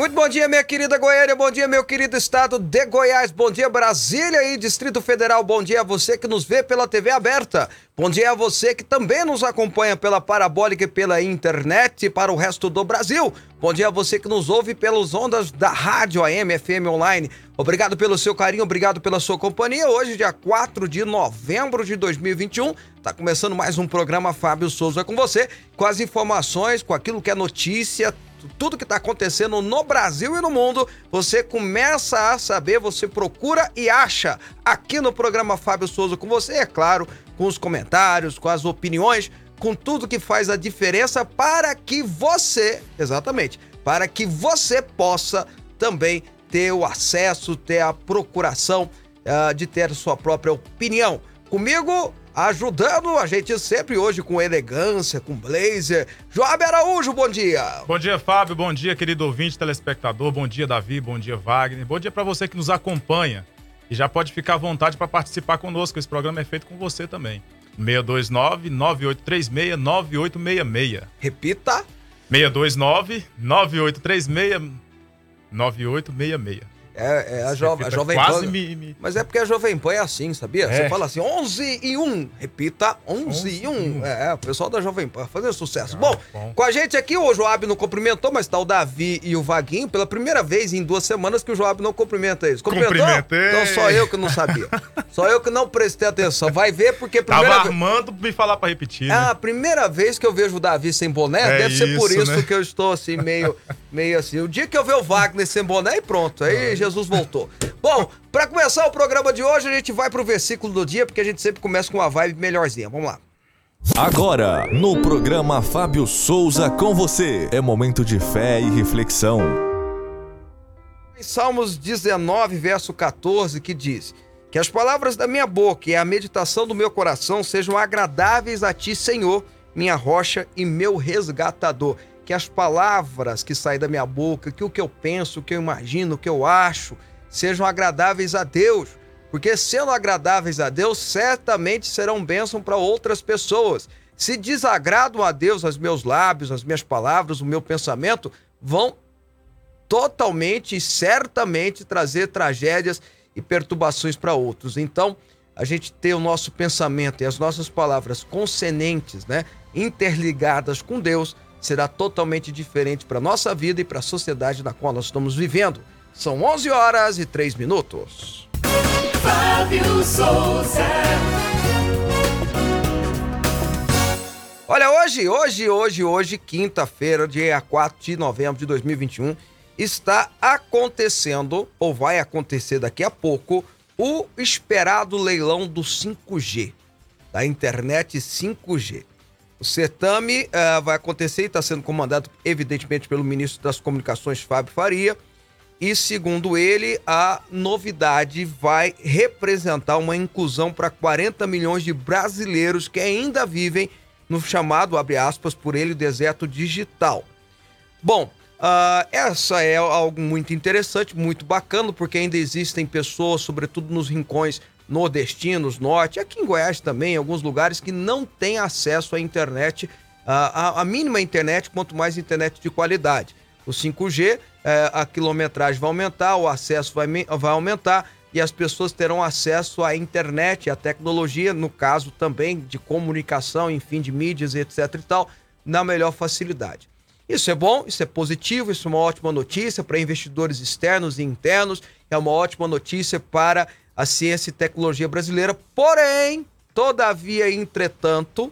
Muito bom dia, minha querida Goiânia, bom dia, meu querido estado de Goiás, bom dia, Brasília e Distrito Federal, bom dia a você que nos vê pela TV aberta, bom dia a você que também nos acompanha pela parabólica e pela internet para o resto do Brasil, bom dia a você que nos ouve pelas ondas da rádio AM, FM online, obrigado pelo seu carinho, obrigado pela sua companhia, hoje dia 4 de novembro de 2021, tá começando mais um programa. Fábio Souza com você, com as informações, com aquilo que é notícia, tudo que está acontecendo no Brasil e no mundo, você começa a saber, você procura e acha aqui no programa Fábio Souza com você, é claro, com os comentários, com as opiniões, com tudo que faz a diferença para que você, exatamente, para que você possa também ter o acesso, ter a procuração uh, de ter sua própria opinião. Comigo, ajudando a gente sempre hoje com elegância, com blazer. Joab Araújo, bom dia. Bom dia, Fábio. Bom dia, querido ouvinte, telespectador. Bom dia, Davi. Bom dia, Wagner. Bom dia para você que nos acompanha. E já pode ficar à vontade para participar conosco. Esse programa é feito com você também. 629-9836-9866. Repita. 629-9836-9866. É, é a, jo a Jovem Pan. Me, me... Mas é porque a Jovem Pan é assim, sabia? É. Você fala assim, 11 e 1. Repita, 11, 11 e 1. e 1. É, o pessoal da Jovem Pan fazendo sucesso. Ah, bom, bom. com a gente aqui, o Joab não cumprimentou, mas tá o Davi e o Vaguinho. Pela primeira vez em duas semanas que o Joab não cumprimenta eles. Cumprimentou? Cumprimentei. Então só eu que não sabia. só eu que não prestei atenção. Vai ver porque Tava primeira vez... armando me falar pra repetir. É né? a primeira vez que eu vejo o Davi sem boné, É deve ser por isso, isso né? que eu estou assim, meio, meio assim. O dia que eu ver o Wagner sem boné, e pronto. Aí Jesus voltou. Bom, pra começar o programa de hoje, a gente vai pro versículo do dia, porque a gente sempre começa com uma vibe melhorzinha. Vamos lá. Agora, no programa Fábio Souza com você, é momento de fé e reflexão. Em Salmos 19, verso 14, que diz: Que as palavras da minha boca e a meditação do meu coração sejam agradáveis a ti, Senhor, minha rocha e meu resgatador. Que as palavras que saem da minha boca, que o que eu penso, o que eu imagino, o que eu acho, sejam agradáveis a Deus. Porque sendo agradáveis a Deus, certamente serão bênção para outras pessoas. Se desagradam a Deus as meus lábios, as minhas palavras, o meu pensamento, vão totalmente e certamente trazer tragédias e perturbações para outros. Então, a gente ter o nosso pensamento e as nossas palavras consonantes, né, interligadas com Deus, será totalmente diferente para nossa vida e para a sociedade na qual nós estamos vivendo. São 11 horas e 3 minutos. Fábio Souza. Olha, hoje, hoje, hoje, hoje, quinta-feira, dia 4 de novembro de 2021, está acontecendo, ou vai acontecer daqui a pouco, o esperado leilão do 5G, da internet 5G. O certame eh, vai acontecer e está sendo comandado, evidentemente, pelo ministro das Comunicações, Fábio Faria. E, segundo ele, a novidade vai representar uma inclusão para 40 milhões de brasileiros que ainda vivem no chamado, abre aspas, por ele, deserto digital. Bom, ah, essa é algo muito interessante, muito bacana, porque ainda existem pessoas, sobretudo nos rincões nordestinos, norte, aqui em Goiás também, alguns lugares, que não têm acesso à internet, a, a mínima internet, quanto mais internet de qualidade. O 5G, eh, a quilometragem vai aumentar, o acesso vai, vai aumentar e as pessoas terão acesso à internet, à tecnologia, no caso também de comunicação, enfim, de mídias, etc e tal, na melhor facilidade. Isso é bom, isso é positivo, isso é uma ótima notícia para investidores externos e internos, é uma ótima notícia para a ciência e tecnologia brasileira. Porém, todavia, entretanto,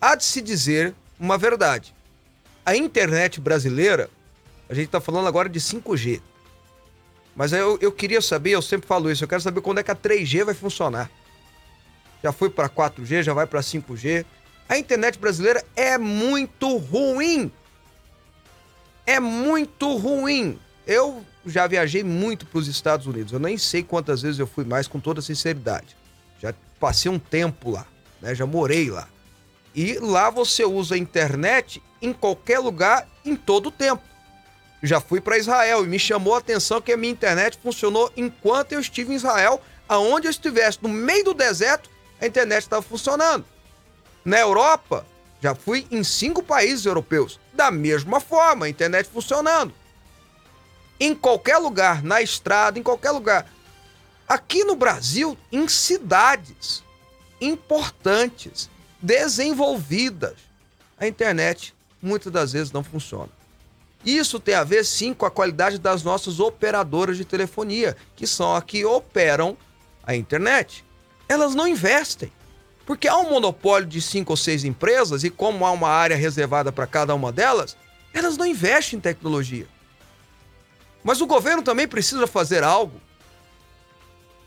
há de se dizer uma verdade. A internet brasileira, a gente está falando agora de 5G. Mas eu, eu queria saber, eu sempre falo isso, eu quero saber quando é que a 3G vai funcionar. Já foi para 4G, já vai para 5G. A internet brasileira é muito ruim. É muito ruim. Eu já viajei muito para os Estados Unidos. Eu nem sei quantas vezes eu fui mais, com toda sinceridade. Já passei um tempo lá, né? Já morei lá. E lá você usa a internet em qualquer lugar, em todo o tempo. Já fui para Israel e me chamou a atenção que a minha internet funcionou enquanto eu estive em Israel, aonde eu estivesse no meio do deserto, a internet estava funcionando. Na Europa, já fui em cinco países europeus, da mesma forma, a internet funcionando. Em qualquer lugar, na estrada, em qualquer lugar. Aqui no Brasil, em cidades importantes, desenvolvidas, a internet muitas das vezes não funciona. Isso tem a ver sim com a qualidade das nossas operadoras de telefonia, que são as que operam a internet. Elas não investem. Porque há um monopólio de cinco ou seis empresas e como há uma área reservada para cada uma delas, elas não investem em tecnologia. Mas o governo também precisa fazer algo.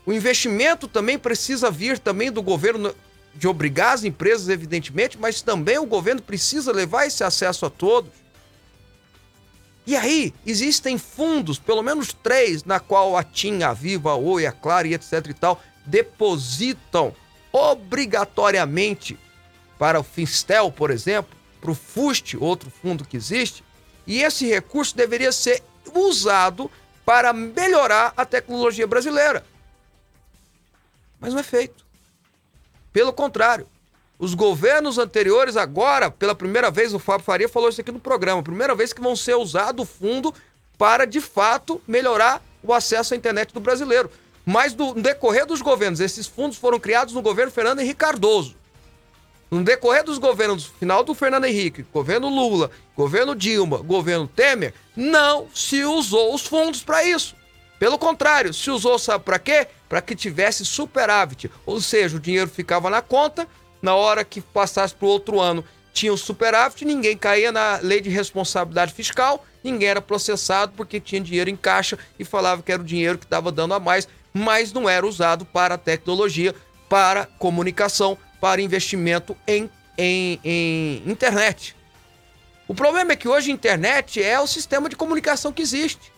O investimento também precisa vir também do governo de obrigar as empresas, evidentemente, mas também o governo precisa levar esse acesso a todos. E aí, existem fundos, pelo menos três, na qual a TIM, a Viva, a Oi, a Claro e etc e tal, depositam obrigatoriamente para o Finstel, por exemplo, para o FUST, outro fundo que existe, e esse recurso deveria ser usado para melhorar a tecnologia brasileira. Mas não é feito. Pelo contrário, os governos anteriores, agora, pela primeira vez, o Fábio Faria falou isso aqui no programa, primeira vez que vão ser usado o fundo para, de fato, melhorar o acesso à internet do brasileiro. Mas no decorrer dos governos, esses fundos foram criados no governo Fernando Henrique Cardoso. No decorrer dos governos, final do Fernando Henrique, governo Lula, governo Dilma, governo Temer, não se usou os fundos para isso. Pelo contrário, se usou, sabe para quê? Para que tivesse superávit. Ou seja, o dinheiro ficava na conta, na hora que passasse para o outro ano tinha o superávit, ninguém caía na lei de responsabilidade fiscal, ninguém era processado porque tinha dinheiro em caixa e falava que era o dinheiro que estava dando a mais mas não era usado para tecnologia, para comunicação, para investimento em, em, em internet. O problema é que hoje a internet é o sistema de comunicação que existe.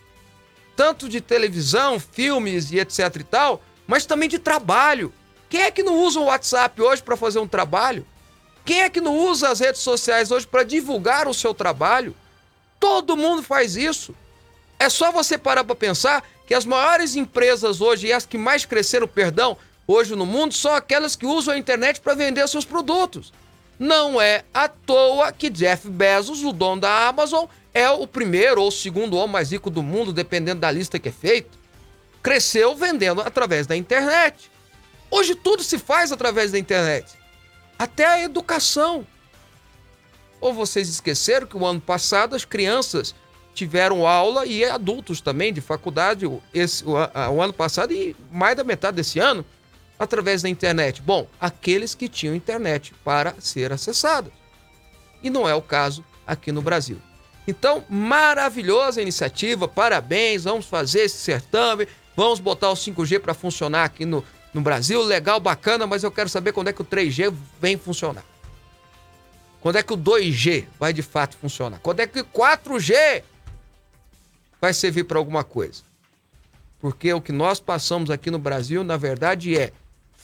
Tanto de televisão, filmes e etc e tal, mas também de trabalho. Quem é que não usa o WhatsApp hoje para fazer um trabalho? Quem é que não usa as redes sociais hoje para divulgar o seu trabalho? Todo mundo faz isso. É só você parar para pensar que as maiores empresas hoje e as que mais cresceram, perdão, hoje no mundo são aquelas que usam a internet para vender seus produtos. Não é à toa que Jeff Bezos, o dono da Amazon, é o primeiro ou segundo homem mais rico do mundo, dependendo da lista que é feita. Cresceu vendendo através da internet. Hoje tudo se faz através da internet. Até a educação. Ou vocês esqueceram que o ano passado as crianças tiveram aula e adultos também de faculdade esse, o, o ano passado e mais da metade desse ano através da internet. Bom, aqueles que tinham internet para ser acessados. E não é o caso aqui no Brasil. Então, maravilhosa iniciativa, parabéns, vamos fazer esse certame, vamos botar o 5G para funcionar aqui no, no Brasil, legal, bacana, mas eu quero saber quando é que o 3G vem funcionar. Quando é que o 2G vai de fato funcionar? Quando é que o 4G vai servir para alguma coisa. Porque o que nós passamos aqui no Brasil, na verdade, é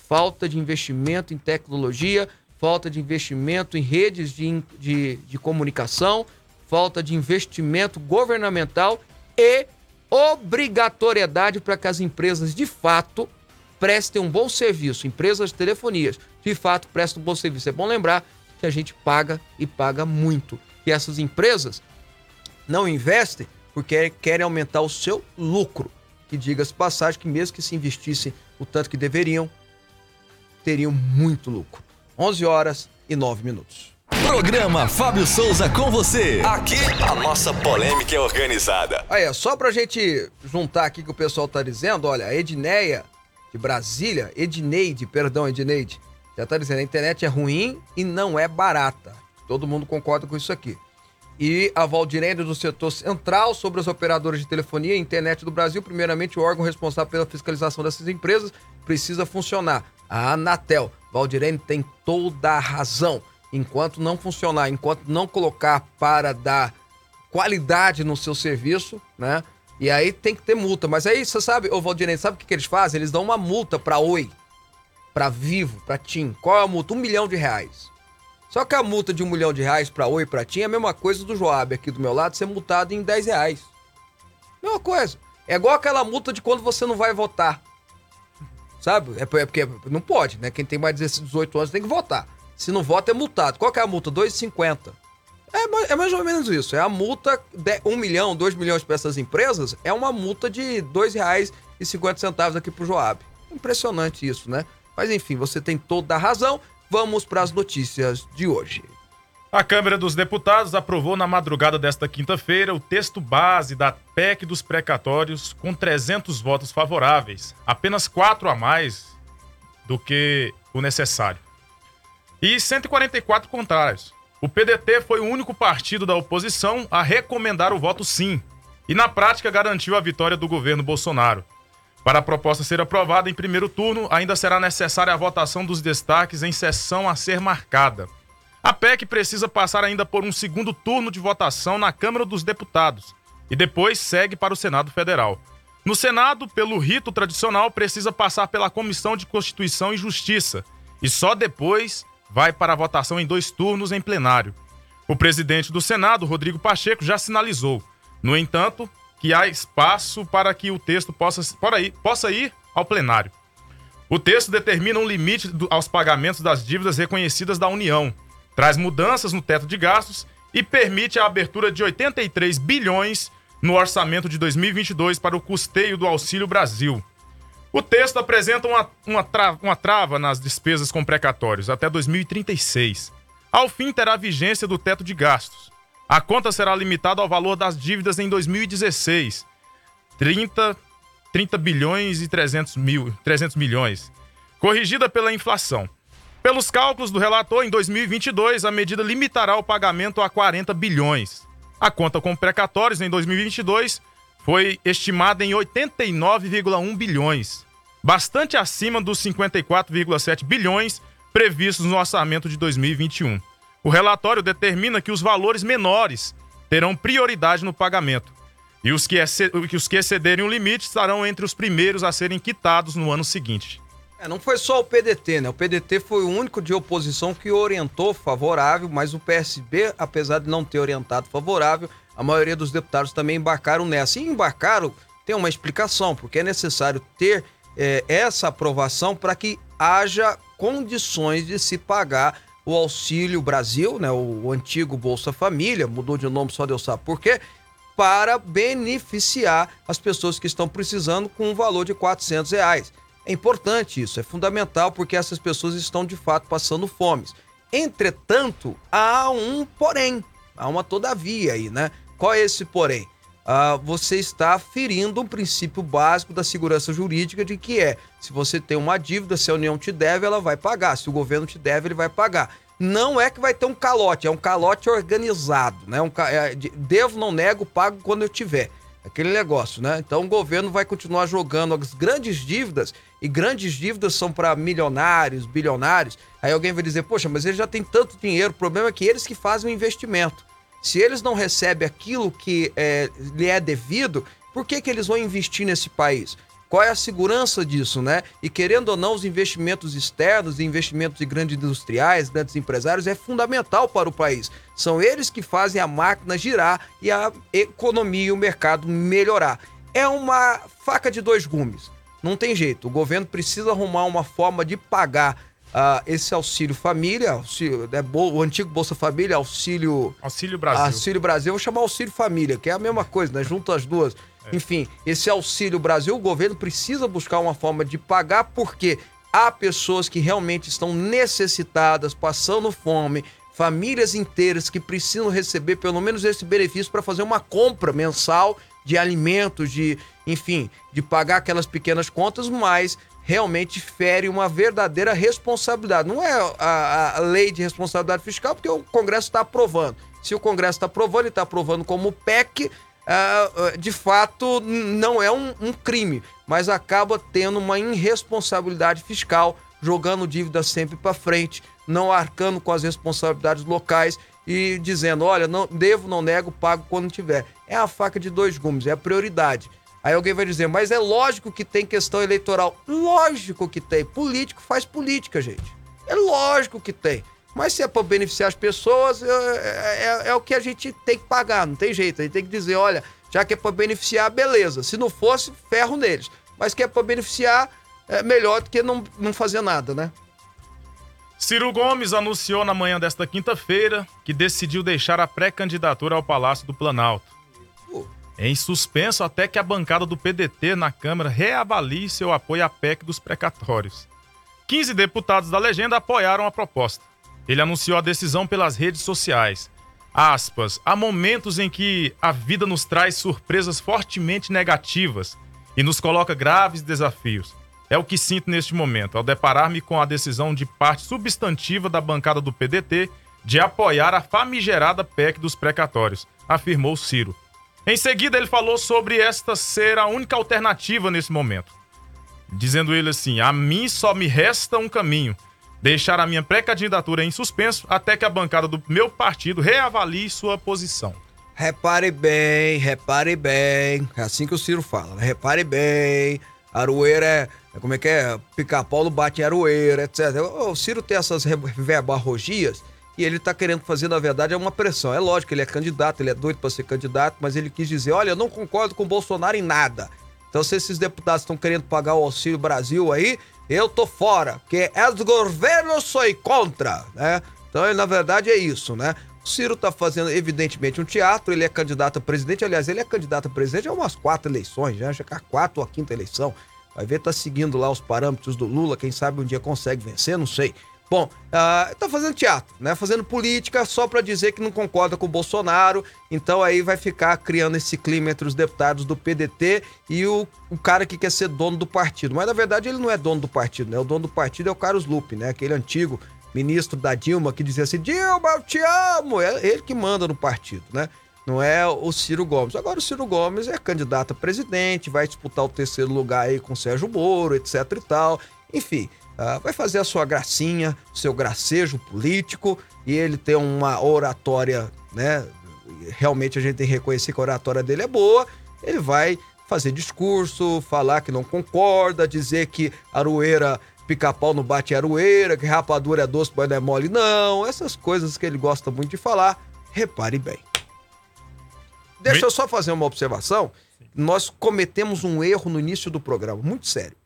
falta de investimento em tecnologia, falta de investimento em redes de, de, de comunicação, falta de investimento governamental e obrigatoriedade para que as empresas de fato prestem um bom serviço. Empresas de telefonias de fato prestem um bom serviço. É bom lembrar que a gente paga e paga muito. Que essas empresas não investem porque querem aumentar o seu lucro. Que diga-se passagem que mesmo que se investissem o tanto que deveriam, teriam muito lucro. 11 horas e 9 minutos. Programa Fábio Souza com você. Aqui a nossa polêmica é organizada. Aí, só pra gente juntar aqui que o pessoal tá dizendo, olha, a Edneia de Brasília, Edneide, perdão, Edneide, já tá dizendo, a internet é ruim e não é barata. Todo mundo concorda com isso aqui e a Valdirene do setor central sobre as operadoras de telefonia e internet do Brasil. Primeiramente, o órgão responsável pela fiscalização dessas empresas precisa funcionar. A Anatel. Valdirene tem toda a razão. Enquanto não funcionar, enquanto não colocar para dar qualidade no seu serviço, né? E aí tem que ter multa. Mas aí, você sabe, ô Valdirene, sabe o que, que eles fazem? Eles dão uma multa pra Oi, pra Vivo, pra TIM. Qual é a multa? Um milhão de reais. Só que a multa de um milhão de reais pra Oi pra TIM é a mesma coisa do Joab aqui do meu lado ser multado em 10 reais. Mesma coisa. É igual aquela multa de quando você não vai votar. Sabe? É é porque não pode, né? Quem tem mais de 18 anos tem que votar. Se não vota, é multado. Qual que é a multa? 2,50. É, é mais ou menos isso. É a multa de 1 milhão, 2 milhões para essas empresas, é uma multa de R$ 2,50 aqui pro Joab. Impressionante isso, né? Mas enfim, você tem toda a razão. Vamos para as notícias de hoje. A Câmara dos Deputados aprovou na madrugada desta quinta-feira o texto base da PEC dos precatórios com 300 votos favoráveis, apenas quatro a mais do que o necessário. E 144 contrários. O PDT foi o único partido da oposição a recomendar o voto sim, e na prática garantiu a vitória do governo Bolsonaro. Para a proposta ser aprovada em primeiro turno, ainda será necessária a votação dos destaques em sessão a ser marcada. A PEC precisa passar ainda por um segundo turno de votação na Câmara dos Deputados e depois segue para o Senado Federal. No Senado, pelo rito tradicional, precisa passar pela Comissão de Constituição e Justiça e só depois vai para a votação em dois turnos em plenário. O presidente do Senado, Rodrigo Pacheco, já sinalizou, no entanto, que há espaço para que o texto possa, ir- possa ir ao plenário. O texto determina um limite do- aos pagamentos das dívidas reconhecidas da União, traz mudanças no teto de gastos e permite a abertura de 83 bilhões no orçamento de 2022 para o custeio do Auxílio Brasil. O texto apresenta uma, uma, tra- uma trava nas despesas com precatórios até 2036. Ao fim, terá vigência do teto de gastos. A conta será limitada ao valor das dívidas em 2016, 30, 30 bilhões e 300, mil, 300 milhões, corrigida pela inflação. Pelos cálculos do relator, em 2022, a medida limitará o pagamento a 40 bilhões. A conta com precatórios em 2022 foi estimada em 89,1 bilhões, bastante acima dos 54,7 bilhões previstos no orçamento de 2021. O relatório determina que os valores menores terão prioridade no pagamento e os que, excederem o limite estarão entre os primeiros a serem quitados no ano seguinte. É, não foi só o PDT, né? O PDT foi o único de oposição que orientou favorável, mas o PSB, apesar de não ter orientado favorável, a maioria dos deputados também embarcaram nessa. E embarcaram tem uma explicação, porque é necessário ter é, essa aprovação para que haja condições de se pagar o Auxílio Brasil, né? O, antigo Bolsa Família, mudou de nome só Deus sabe por quê, para beneficiar as pessoas que estão precisando com um valor de 400 reais. É importante isso, é fundamental porque essas pessoas estão de fato passando fome. Entretanto, há um porém, há uma todavia aí, né? Qual é esse porém? Ah, você está ferindo um princípio básico da segurança jurídica de que é, se você tem uma dívida, se a União te deve, ela vai pagar. Se o governo te deve, ele vai pagar. Não é que vai ter um calote, é um calote organizado, né? Um, é, de- devo, não nego, pago quando eu tiver. Aquele negócio, né? Então o governo vai continuar jogando as grandes dívidas, e grandes dívidas são para milionários, bilionários. Aí alguém vai dizer, poxa, mas ele já tem tanto dinheiro, o problema é que eles que fazem o investimento. Se eles não recebem aquilo que é, lhe é devido, por que, que eles vão investir nesse país? Qual é a segurança disso, né? E querendo ou não, os investimentos externos, investimentos de grandes industriais, grandes empresários, é fundamental para o país. São eles que fazem a máquina girar e a economia e o mercado melhorar. É uma faca de dois gumes. Não tem jeito. O governo precisa arrumar uma forma de pagar ah, esse auxílio família, auxílio, né, o antigo Bolsa Família, auxílio Auxílio Brasil. Auxílio Brasil, eu vou chamar Auxílio Família, que é a mesma coisa, né? Junto as duas. Enfim, esse Auxílio Brasil, o governo precisa buscar uma forma de pagar, porque há pessoas que realmente estão necessitadas, passando fome, famílias inteiras que precisam receber pelo menos esse benefício para fazer uma compra mensal de alimentos, de, enfim, de pagar aquelas pequenas contas, mas realmente fere uma verdadeira responsabilidade. Não é a, a lei de responsabilidade fiscal, porque o Congresso está aprovando. Se o Congresso está aprovando e está aprovando como PEC, ah, ah, de fato não é um, um crime, mas acaba tendo uma irresponsabilidade fiscal, jogando dívida sempre para frente, não arcando com as responsabilidades locais e dizendo: olha, não devo, não nego, pago quando tiver. É a faca de dois gumes, é a prioridade. Aí alguém vai dizer, mas é lógico que tem questão eleitoral. Lógico que tem. Político faz política, gente. É lógico que tem. Mas se é para beneficiar as pessoas, é, é, é, o que a gente tem que pagar, não tem jeito. A gente tem que dizer, olha, já que é para beneficiar, beleza. Se não fosse, ferro neles. Mas que é para beneficiar, é melhor do que não, não fazer nada, né? Ciro Gomes anunciou na manhã desta quinta-feira que decidiu deixar a pré-candidatura ao Palácio do Planalto. Em suspenso até que a bancada do PDT na Câmara reavalie seu apoio à PEC dos precatórios. 15 deputados da legenda apoiaram a proposta. Ele anunciou a decisão pelas redes sociais. Aspas, há momentos em que a vida nos traz surpresas fortemente negativas e nos coloca graves desafios. É o que sinto neste momento, ao deparar-me com a decisão de parte substantiva da bancada do PDT de apoiar a famigerada PEC dos precatórios, afirmou Ciro. Em seguida, ele falou sobre esta ser a única alternativa nesse momento. Dizendo ele assim: A mim só me resta um caminho: deixar a minha pré-candidatura em suspenso até que a bancada do meu partido reavalie sua posição. Repare bem, repare bem. É assim que o Ciro fala, né? Repare bem. Aroeira é, é. Como é que é? Pica-pau não bate em aroeira, etc. O Ciro tem essas verbarrogias e ele tá querendo fazer, na verdade, é uma pressão. É lógico, ele é candidato, ele é doido para ser candidato, mas ele quis dizer: olha, eu não concordo com o Bolsonaro em nada. Então, se esses deputados estão querendo pagar o Auxílio Brasil aí, eu tô fora, porque os governos sou contra, né? Então, na verdade, é isso, né? O Ciro tá fazendo, evidentemente, um teatro, ele é candidato a presidente, aliás, ele é candidato a presidente há umas quatro eleições, já, que a quarta ou a quinta eleição. Vai ver, tá seguindo lá os parâmetros do Lula, quem sabe um dia consegue vencer, não sei. Bom, uh, tá fazendo teatro, né? Fazendo política só para dizer que não concorda com o Bolsonaro. Então aí vai ficar criando esse clima entre os deputados do PDT e o, o cara que quer ser dono do partido. Mas na verdade ele não é dono do partido, né? O dono do partido é o Carlos Lupe, né? Aquele antigo ministro da Dilma que dizia assim: Dilma, eu te amo. É ele que manda no partido, né? Não é o Ciro Gomes. Agora o Ciro Gomes é candidato a presidente, vai disputar o terceiro lugar aí com o Sérgio Moro, etc e tal. Enfim, uh, vai fazer a sua gracinha, seu gracejo político, e ele tem uma oratória, né? Realmente a gente tem que reconhecer que a oratória dele é boa. Ele vai fazer discurso, falar que não concorda, dizer que Aroeira, pica-pau não bate Aroeira, que rapadura é doce, mas não é mole, não. Essas coisas que ele gosta muito de falar, repare bem. Deixa eu só fazer uma observação. Nós cometemos um erro no início do programa, muito sério.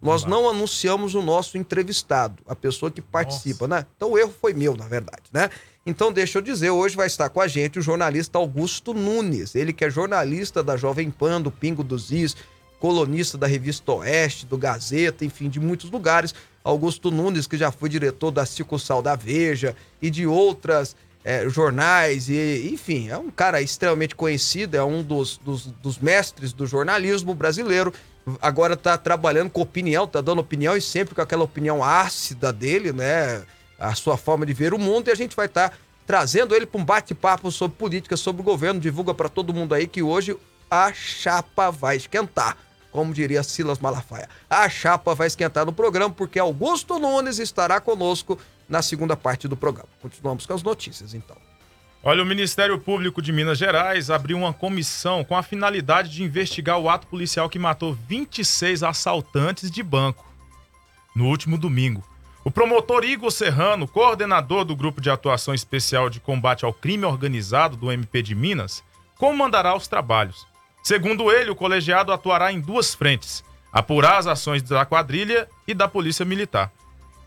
Nós não anunciamos o nosso entrevistado, a pessoa que participa, Nossa. né? Então o erro foi meu, na verdade, né? Então deixa eu dizer, hoje vai estar com a gente o jornalista Augusto Nunes, ele que é jornalista da Jovem Pan, do Pingo dos Is, colunista da revista Oeste, do Gazeta, enfim, de muitos lugares. Augusto Nunes, que já foi diretor da Sal da Veja e de outras é, jornais, e enfim, é um cara extremamente conhecido, é um dos, dos, dos mestres do jornalismo brasileiro agora tá trabalhando com opinião, tá dando opinião e sempre com aquela opinião ácida dele, né? A sua forma de ver o mundo e a gente vai estar tá trazendo ele para um bate-papo sobre política, sobre o governo. Divulga para todo mundo aí que hoje a chapa vai esquentar. Como diria Silas Malafaia. A chapa vai esquentar no programa porque Augusto Nunes estará conosco na segunda parte do programa. Continuamos com as notícias, então. Olha, o Ministério Público de Minas Gerais abriu uma comissão com a finalidade de investigar o ato policial que matou 26 assaltantes de banco no último domingo. O promotor Igor Serrano, coordenador do Grupo de Atuação Especial de Combate ao Crime Organizado do MP de Minas, comandará os trabalhos. Segundo ele, o colegiado atuará em duas frentes: apurar as ações da quadrilha e da Polícia Militar.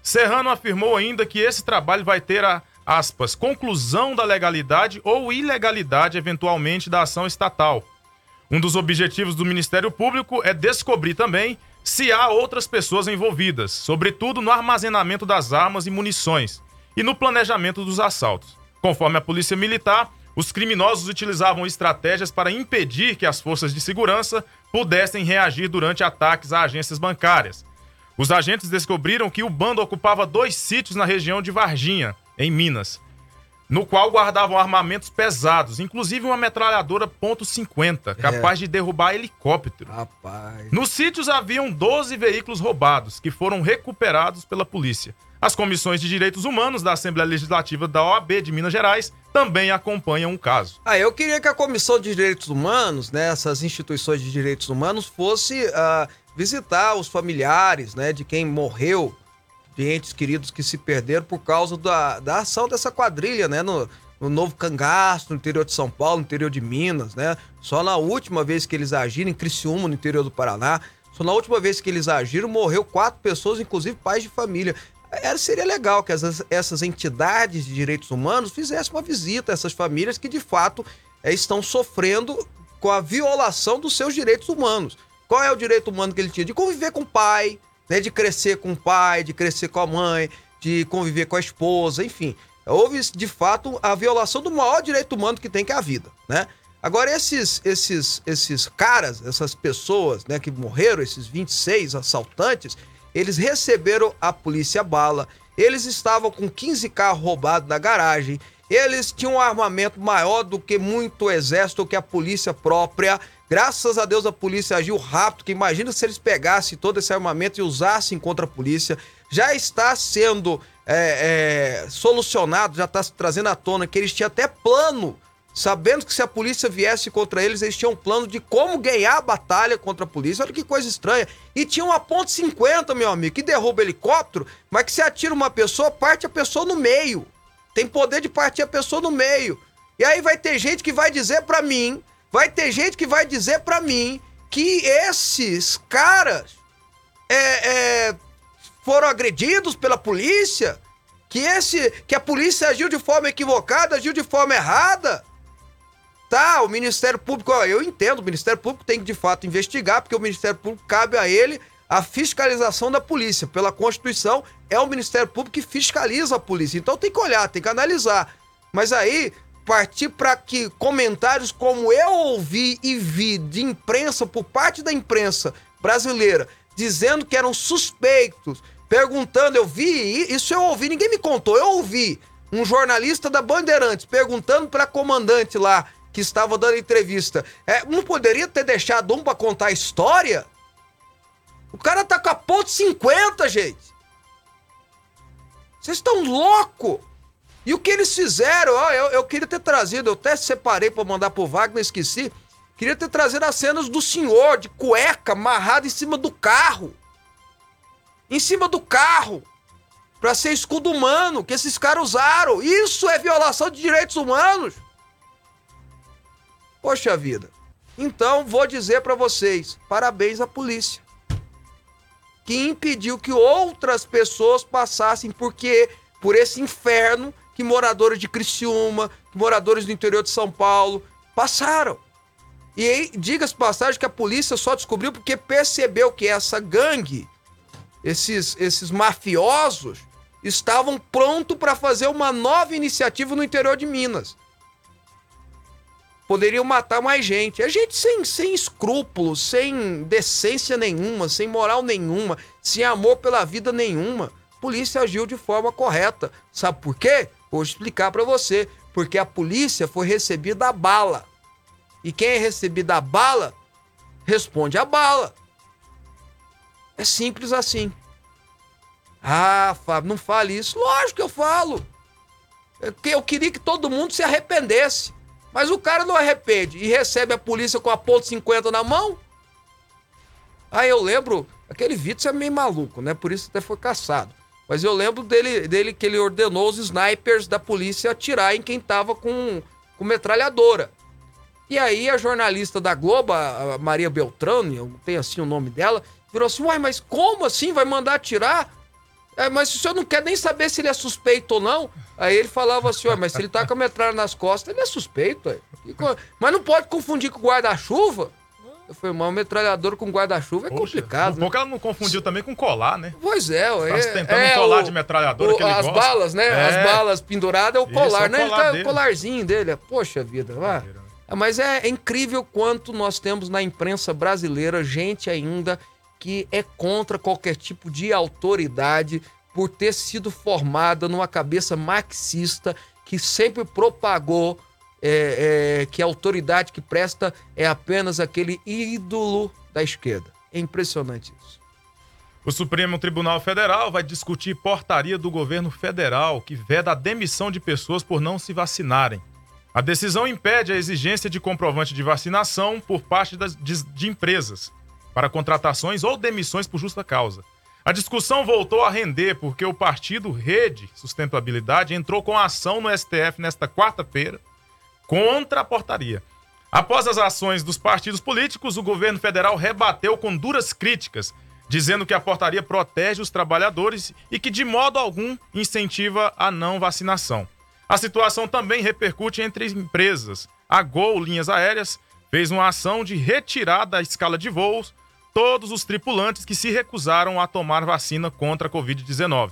Serrano afirmou ainda que esse trabalho vai ter a aspas, conclusão da legalidade ou ilegalidade eventualmente da ação estatal. Um dos objetivos do Ministério Público é descobrir também se há outras pessoas envolvidas, sobretudo no armazenamento das armas e munições e no planejamento dos assaltos. Conforme a Polícia Militar, os criminosos utilizavam estratégias para impedir que as forças de segurança pudessem reagir durante ataques a agências bancárias. Os agentes descobriram que o bando ocupava dois sítios na região de Varginha, em Minas, no qual guardavam armamentos pesados, inclusive uma metralhadora .50, capaz é. de derrubar helicóptero. Rapaz. Nos sítios haviam 12 veículos roubados, que foram recuperados pela polícia. As comissões de direitos humanos da Assembleia Legislativa da OAB de Minas Gerais também acompanham o caso. Ah, eu queria que a Comissão de Direitos Humanos, né, essas instituições de direitos humanos, fosse uh, visitar os familiares, né, de quem morreu, de entes queridos que se perderam por causa da, da ação dessa quadrilha, né, no, no Novo Cangaço, no interior de São Paulo, no interior de Minas, né? Só na última vez que eles agiram, em Criciúma, no interior do Paraná, só na última vez que eles agiram, morreu quatro pessoas, inclusive pais de família. Era, seria legal que essas, essas entidades de direitos humanos fizessem uma visita a essas famílias que, de fato, é, estão sofrendo com a violação dos seus direitos humanos. Qual é o direito humano que ele tinha? De conviver com o pai, né? de crescer com o pai, de crescer com a mãe, de conviver com a esposa, enfim. Houve, de fato, a violação do maior direito humano que tem, que é a vida, né? Agora, esses, esses, esses caras, essas pessoas né, que morreram, esses 26 assaltantes, eles receberam a polícia bala, eles estavam com 15 carros roubados na garagem, eles tinham um armamento maior do que muito exército, que a polícia própria. Graças a Deus a polícia agiu rápido, que imagina se eles pegassem todo esse armamento e usassem contra a polícia. Já está sendo é, é, solucionado, já está trazendo à tona que eles tinham até plano sabendo que se a polícia viesse contra eles, eles tinham um plano de como ganhar a batalha contra a polícia. Olha que coisa estranha. E tinha uma ponte 50, meu amigo, que derruba helicóptero, mas que se atira uma pessoa, parte a pessoa no meio. Tem poder de partir a pessoa no meio. E aí vai ter gente que vai dizer para mim, vai ter gente que vai dizer para mim que esses caras é, é, foram agredidos pela polícia, que esse, que a polícia agiu de forma equivocada, agiu de forma errada. Tá, o Ministério Público, eu entendo, o Ministério Público tem que de fato investigar, porque o Ministério Público cabe a ele a fiscalização da polícia. Pela Constituição, é o Ministério Público que fiscaliza a polícia. Então tem que olhar, tem que analisar. Mas aí, partir para que comentários como eu ouvi e vi de imprensa, por parte da imprensa brasileira, dizendo que eram suspeitos, perguntando, eu vi, isso eu ouvi, ninguém me contou, eu ouvi um jornalista da Bandeirantes perguntando para comandante lá que estava dando entrevista, é, não poderia ter deixado um para contar a história? O cara tá com a ponto 50, gente. Vocês estão louco? E o que eles fizeram? Ó, eu, eu queria ter trazido, eu até separei para mandar pro Wagner, esqueci. Queria ter trazido as cenas do senhor de cueca amarrado em cima do carro. Em cima do carro. Pra ser escudo humano que esses caras usaram. Isso é violação de direitos humanos. Poxa vida. Então vou dizer para vocês, parabéns à polícia. Que impediu que outras pessoas passassem porque por esse inferno que moradores de Criciúma, moradores do interior de São Paulo passaram. E diga-se passagem que a polícia só descobriu porque percebeu que essa gangue, esses, esses mafiosos, estavam prontos para fazer uma nova iniciativa no interior de Minas poderiam matar mais gente. É gente sem, sem escrúpulos, sem decência nenhuma, sem moral nenhuma, sem amor pela vida nenhuma. A polícia agiu de forma correta. Sabe por quê? Vou explicar para você. Porque a polícia foi recebida a bala. E quem é recebido a bala, responde a bala. É simples assim. Ah, Fábio, não fale isso. Lógico que eu falo. Eu queria que todo mundo se arrependesse. Mas o cara não arrepende e recebe a polícia com a ponto 50 na mão. Aí eu lembro, aquele Vitor é meio maluco, né? Por isso até foi caçado. Mas eu lembro dele, dele que ele ordenou os snipers da polícia atirar em quem tava com, com metralhadora. E aí a jornalista da Globo, a Maria Beltrano, eu tenho assim o nome dela, virou assim: Uai, mas como assim? Vai mandar atirar? É, mas o senhor não quer nem saber se ele é suspeito ou não. Aí ele falava assim, mas se ele tá com a metralha nas costas, ele é suspeito. Mas não pode confundir com guarda-chuva. Eu falei, mas metralhador com guarda-chuva é Poxa, complicado. Um pouco ela não confundiu também com colar, né? Pois é. Tá é tentando é, um colar o, de metralhador que ele As gosta. balas, né? É. As balas penduradas é o colar, Isso, é o né? Colar ele tá, o colarzinho dele. Poxa vida, vá. Ah, mas é, é incrível quanto nós temos na imprensa brasileira gente ainda que é contra qualquer tipo de autoridade, por ter sido formada numa cabeça marxista que sempre propagou é, é, que a autoridade que presta é apenas aquele ídolo da esquerda. É impressionante isso. O Supremo Tribunal Federal vai discutir portaria do governo federal que veda a demissão de pessoas por não se vacinarem. A decisão impede a exigência de comprovante de vacinação por parte das, de, de empresas para contratações ou demissões por justa causa. A discussão voltou a render porque o partido Rede Sustentabilidade entrou com ação no STF nesta quarta-feira contra a portaria. Após as ações dos partidos políticos, o governo federal rebateu com duras críticas, dizendo que a portaria protege os trabalhadores e que de modo algum incentiva a não vacinação. A situação também repercute entre empresas. A Gol Linhas Aéreas fez uma ação de retirar da escala de voos todos os tripulantes que se recusaram a tomar vacina contra a Covid-19.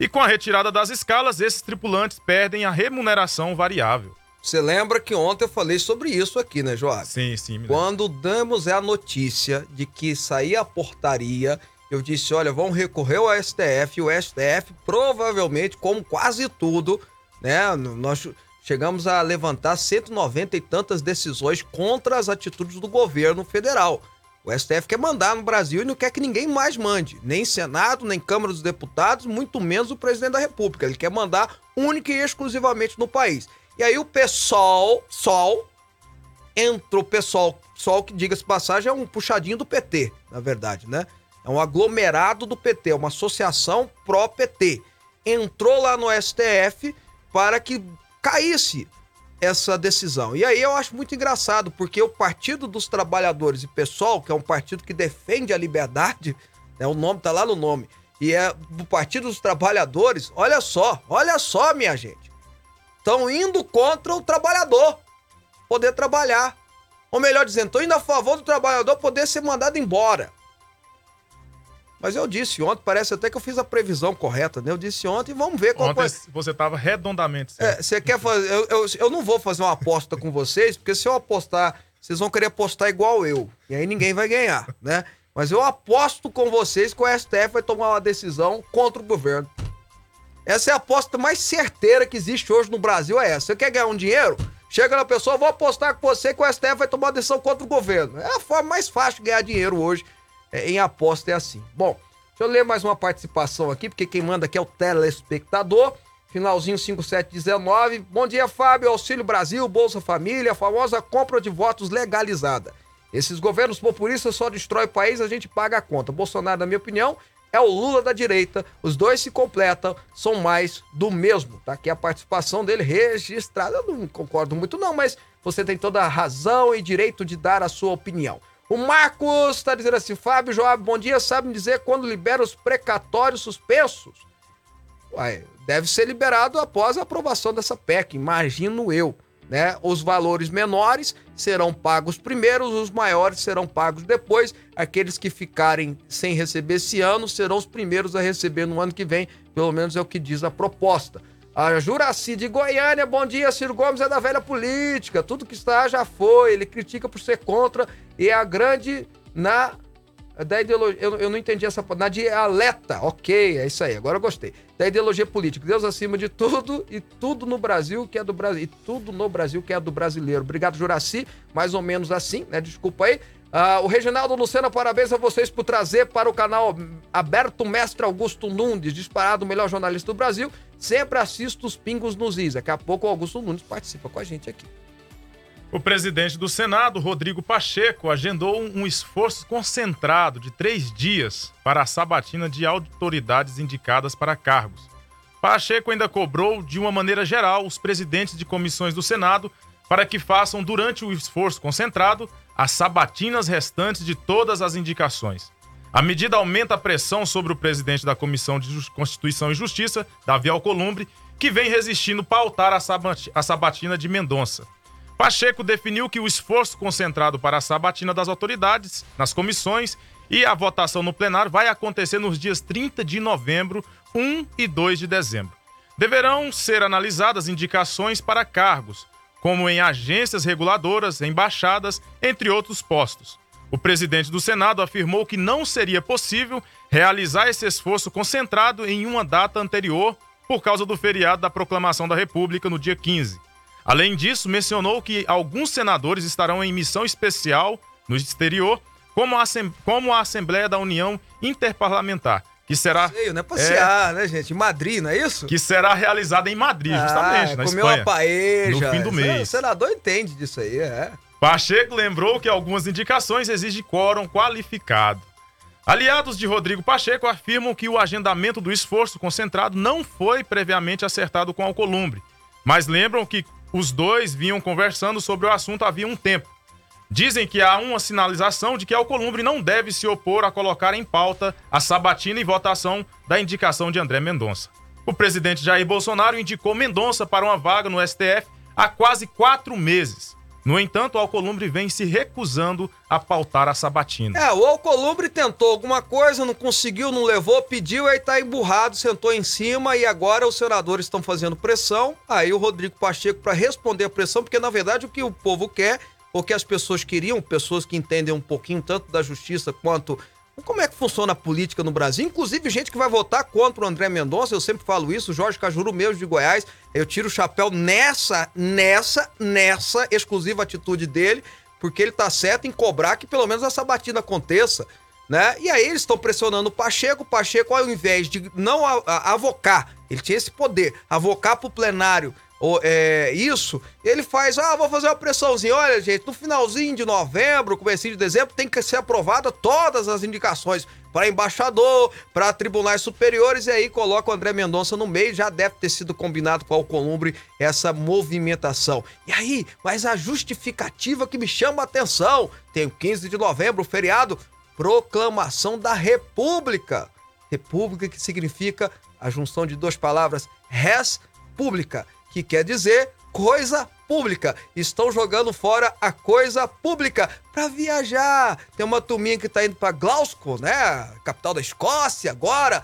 E com a retirada das escalas, esses tripulantes perdem a remuneração variável. Você lembra que ontem eu falei sobre isso aqui, né, Joab? Sim, sim. Quando damos a notícia de que saía a portaria, eu disse, olha, vão recorrer ao STF, e o STF provavelmente, como quase tudo, né, nós chegamos a levantar 190 e tantas decisões contra as atitudes do governo federal. O STF quer mandar no Brasil e não quer que ninguém mais mande, nem Senado, nem Câmara dos Deputados, muito menos o presidente da República. Ele quer mandar única e exclusivamente no país. E aí o PSOL, SOL, entrou o PSOL, SOL que diga-se passagem é um puxadinho do PT, na verdade, né? É um aglomerado do PT, é uma associação pró-PT. Entrou lá no STF para que caísse essa decisão. E aí eu acho muito engraçado, porque o Partido dos Trabalhadores e PSOL, que é um partido que defende a liberdade, né, o nome tá lá no nome, e é do Partido dos Trabalhadores, olha só, olha só, minha gente. Estão indo contra o trabalhador poder trabalhar. Ou melhor dizendo, estão indo a favor do trabalhador poder ser mandado embora. Mas eu disse ontem, parece até que eu fiz a previsão correta, né? Eu disse ontem, vamos ver qual Ontem você estava redondamente certo. É, você quer fazer. Eu, eu, eu, não vou fazer uma aposta com vocês, porque se eu apostar, vocês vão querer apostar igual eu. E aí ninguém vai ganhar, né? Mas eu aposto com vocês que o STF vai tomar uma decisão contra o governo. Essa é a aposta mais certeira que existe hoje no Brasil, é essa. Você quer ganhar um dinheiro? Chega na pessoa, vou apostar com você que o STF vai tomar uma decisão contra o governo. É a forma mais fácil de ganhar dinheiro hoje é, em aposta é assim. Bom, deixa eu ler mais uma participação aqui, porque quem manda aqui é o telespectador. Finalzinho 5719. Bom dia, Fábio. Auxílio Brasil, Bolsa Família, famosa compra de votos legalizada. Esses governos populistas só destrói o país, a gente paga a conta. Bolsonaro, na minha opinião, é o Lula da direita. Os dois se completam, são mais do mesmo. Tá aqui a participação dele registrada. Eu não concordo muito, não, mas você tem toda a razão e direito de dar a sua opinião. O Marcos está dizendo assim: Fábio Joab, bom dia. Sabe me dizer quando libera os precatórios suspensos? Uai, deve ser liberado após a aprovação dessa PEC, imagino eu. Né? Os valores menores serão pagos primeiro, os maiores serão pagos depois. Aqueles que ficarem sem receber esse ano serão os primeiros a receber no ano que vem, pelo menos é o que diz a proposta. A Juraci de Goiânia, bom dia. Ciro Gomes é da velha política. Tudo que está já foi. Ele critica por ser contra e é a grande na da ideologia. Eu, eu não entendi essa na dialeta. Ok, é isso aí. Agora eu gostei. Da ideologia política. Deus acima de tudo e tudo no Brasil que é do Brasil. E tudo no Brasil que é do brasileiro. Obrigado, Juraci. Mais ou menos assim, né? Desculpa aí. Uh, o Reginaldo Lucena, parabéns a vocês por trazer para o canal aberto Mestre Augusto Nunes, disparado o melhor jornalista do Brasil. Sempre assisto os pingos nos is. Daqui a pouco o Augusto Nunes participa com a gente aqui. O presidente do Senado, Rodrigo Pacheco, agendou um esforço concentrado de três dias para a sabatina de autoridades indicadas para cargos. Pacheco ainda cobrou, de uma maneira geral, os presidentes de comissões do Senado para que façam, durante o esforço concentrado, as sabatinas restantes de todas as indicações. A medida aumenta a pressão sobre o presidente da Comissão de Constituição e Justiça, Davi Alcolumbre, que vem resistindo pautar a sabatina de Mendonça. Pacheco definiu que o esforço concentrado para a sabatina das autoridades nas comissões e a votação no plenário vai acontecer nos dias 30 de novembro, 1 e 2 de dezembro. Deverão ser analisadas indicações para cargos, como em agências reguladoras, embaixadas, entre outros postos. O presidente do Senado afirmou que não seria possível realizar esse esforço concentrado em uma data anterior por causa do feriado da proclamação da República no dia 15. Além disso, mencionou que alguns senadores estarão em missão especial no exterior como a, Assembleia da União Interparlamentar, que será. Passeio, né? Passear, é, né, gente? Em Madrid, não é isso? Que será realizada em Madrid, justamente, ah, na comeu Espanha. uma paeja. No fim do mês. O senador entende disso aí, é. Pacheco lembrou que algumas indicações exigem quórum qualificado. Aliados de Rodrigo Pacheco afirmam que o agendamento do esforço concentrado não foi previamente acertado com Alcolumbre, mas lembram que os dois vinham conversando sobre o assunto havia um tempo. Dizem que há uma sinalização de que Alcolumbre não deve se opor a colocar em pauta a sabatina e votação da indicação de André Mendonça. O presidente Jair Bolsonaro indicou Mendonça para uma vaga no STF há quase quatro meses. No entanto, o Alcolumbre vem se recusando a pautar a sabatina. É, o Alcolumbre tentou alguma coisa, não conseguiu, não levou, pediu, aí tá emburrado, sentou em cima e agora os senadores estão fazendo pressão. Aí o Rodrigo Pacheco para responder a pressão, porque na verdade o que o povo quer, o que as pessoas queriam, pessoas que entendem um pouquinho tanto da justiça quanto como é que funciona a política no Brasil? Inclusive, gente que vai votar contra o André Mendonça, eu sempre falo isso, Jorge Cajuru mesmo de Goiás, eu tiro o chapéu nessa, nessa, nessa exclusiva atitude dele, porque ele tá certo em cobrar que pelo menos essa batida aconteça, né? E aí eles estão pressionando o Pacheco, o Pacheco ao invés de não avocar, ele tinha esse poder, avocar pro plenário é, isso, ele faz, ah, vou fazer uma pressãozinha. Olha, gente, no finalzinho de novembro, comecinho de dezembro, tem que ser aprovada todas as indicações para embaixador, para tribunais superiores, e aí coloca o André Mendonça no meio, já deve ter sido combinado com o Alcolumbre essa movimentação. E aí, mas a justificativa que me chama a atenção, tem o 15 de novembro, feriado, proclamação da República. República que significa a junção de duas palavras, res pública que quer dizer coisa pública. Estão jogando fora a coisa pública para viajar. Tem uma turminha que tá indo para Glasgow, né? Capital da Escócia agora,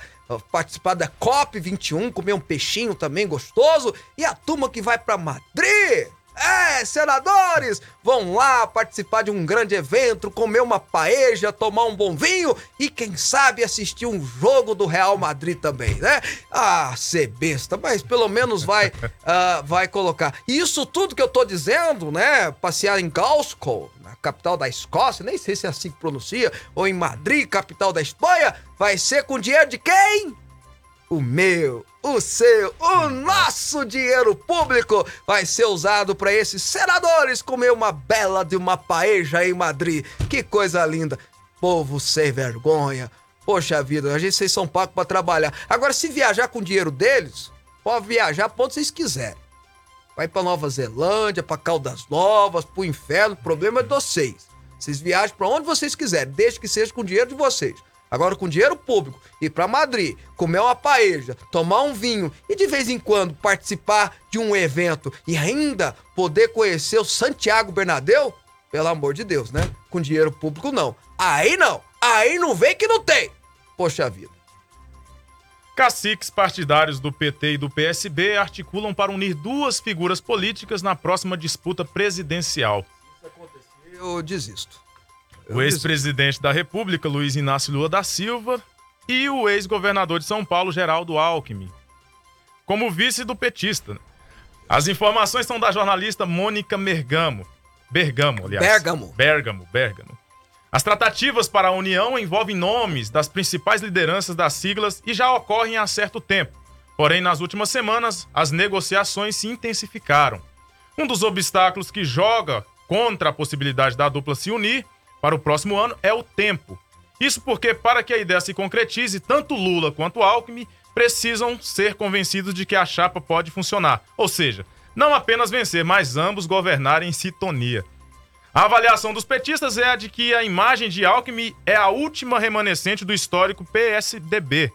participar da COP 21, comer um peixinho também gostoso, e a turma que vai para Madrid. É, senadores, vão lá participar de um grande evento, comer uma paeja, tomar um bom vinho e quem sabe assistir um jogo do Real Madrid também, né? Ah, ser besta, mas pelo menos vai uh, vai colocar. Isso tudo que eu tô dizendo, né? Passear em Glasgow, na capital da Escócia, nem sei se é assim que pronuncia, ou em Madrid, capital da Espanha, vai ser com dinheiro de quem? O meu, o seu, o nosso dinheiro público vai ser usado para esses senadores comer uma bela de uma paeja em Madrid. Que coisa linda. Povo sem vergonha. Poxa vida, a gente vocês são pagos para trabalhar. Agora, se viajar com o dinheiro deles, pode viajar para onde vocês quiserem. Vai para Nova Zelândia, para Caldas Novas, para o inferno, o problema é de vocês. Vocês viajam para onde vocês quiserem, desde que seja com o dinheiro de vocês. Agora, com dinheiro público, ir para Madrid, comer uma paeja, tomar um vinho e de vez em quando participar de um evento e ainda poder conhecer o Santiago Bernabéu, pelo amor de Deus, né? Com dinheiro público, não. Aí não. Aí não vem que não tem. Poxa vida. Caciques partidários do PT e do PSB articulam para unir duas figuras políticas na próxima disputa presidencial. Se isso acontecer, eu desisto. O ex-presidente da República, Luiz Inácio Lula da Silva, e o ex-governador de São Paulo, Geraldo Alckmin, como vice do petista. As informações são da jornalista Mônica Mergamo. Bergamo, aliás. Bergamo. Bergamo, Bergamo. As tratativas para a união envolvem nomes das principais lideranças das siglas e já ocorrem há certo tempo. Porém, nas últimas semanas, as negociações se intensificaram. Um dos obstáculos que joga contra a possibilidade da dupla se unir para o próximo ano é o tempo. Isso porque, para que a ideia se concretize, tanto Lula quanto Alckmin precisam ser convencidos de que a chapa pode funcionar. Ou seja, não apenas vencer, mas ambos governarem em sintonia. A avaliação dos petistas é a de que a imagem de Alckmin é a última remanescente do histórico PSDB,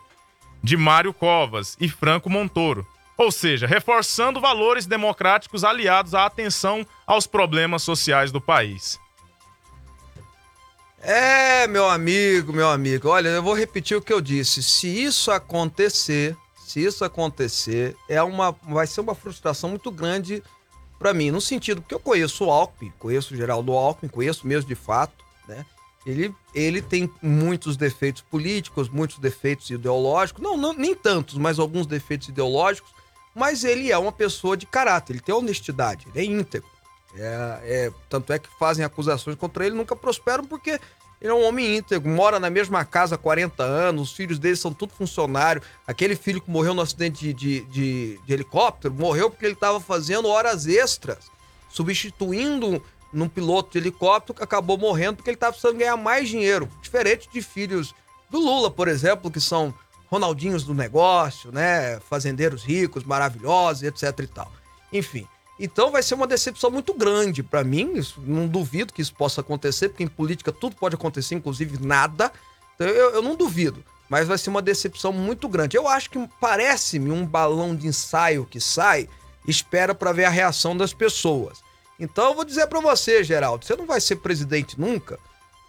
de Mário Covas e Franco Montoro. Ou seja, reforçando valores democráticos aliados à atenção aos problemas sociais do país. É, meu amigo, meu amigo. Olha, eu vou repetir o que eu disse. Se isso acontecer, se isso acontecer, é uma, vai ser uma frustração muito grande para mim, no sentido que eu conheço o Alckmin, conheço o Geraldo Alckmin, conheço mesmo de fato, né? Ele, ele tem muitos defeitos políticos, muitos defeitos ideológicos, não, não nem tantos, mas alguns defeitos ideológicos, mas ele é uma pessoa de caráter, ele tem honestidade, ele é íntegro. É, é, tanto é que fazem acusações contra ele, nunca prosperam porque Ele é um homem íntegro, mora na mesma casa há 40 anos, os filhos dele são tudo funcionário. Aquele filho que morreu no acidente de, de, de, de helicóptero morreu porque ele estava fazendo horas extras, substituindo num piloto de helicóptero que acabou morrendo porque ele estava precisando ganhar mais dinheiro. Diferente de filhos do Lula, por exemplo, que são Ronaldinhos do negócio, né? Fazendeiros ricos, maravilhosos, etc e tal. Enfim. Então vai ser uma decepção muito grande para mim. Não duvido que isso possa acontecer, porque em política tudo pode acontecer, inclusive nada. Então eu, eu não duvido, mas vai ser uma decepção muito grande. Eu acho que parece-me um balão de ensaio que sai, espera para ver a reação das pessoas. Então eu vou dizer para você, Geraldo, você não vai ser presidente nunca.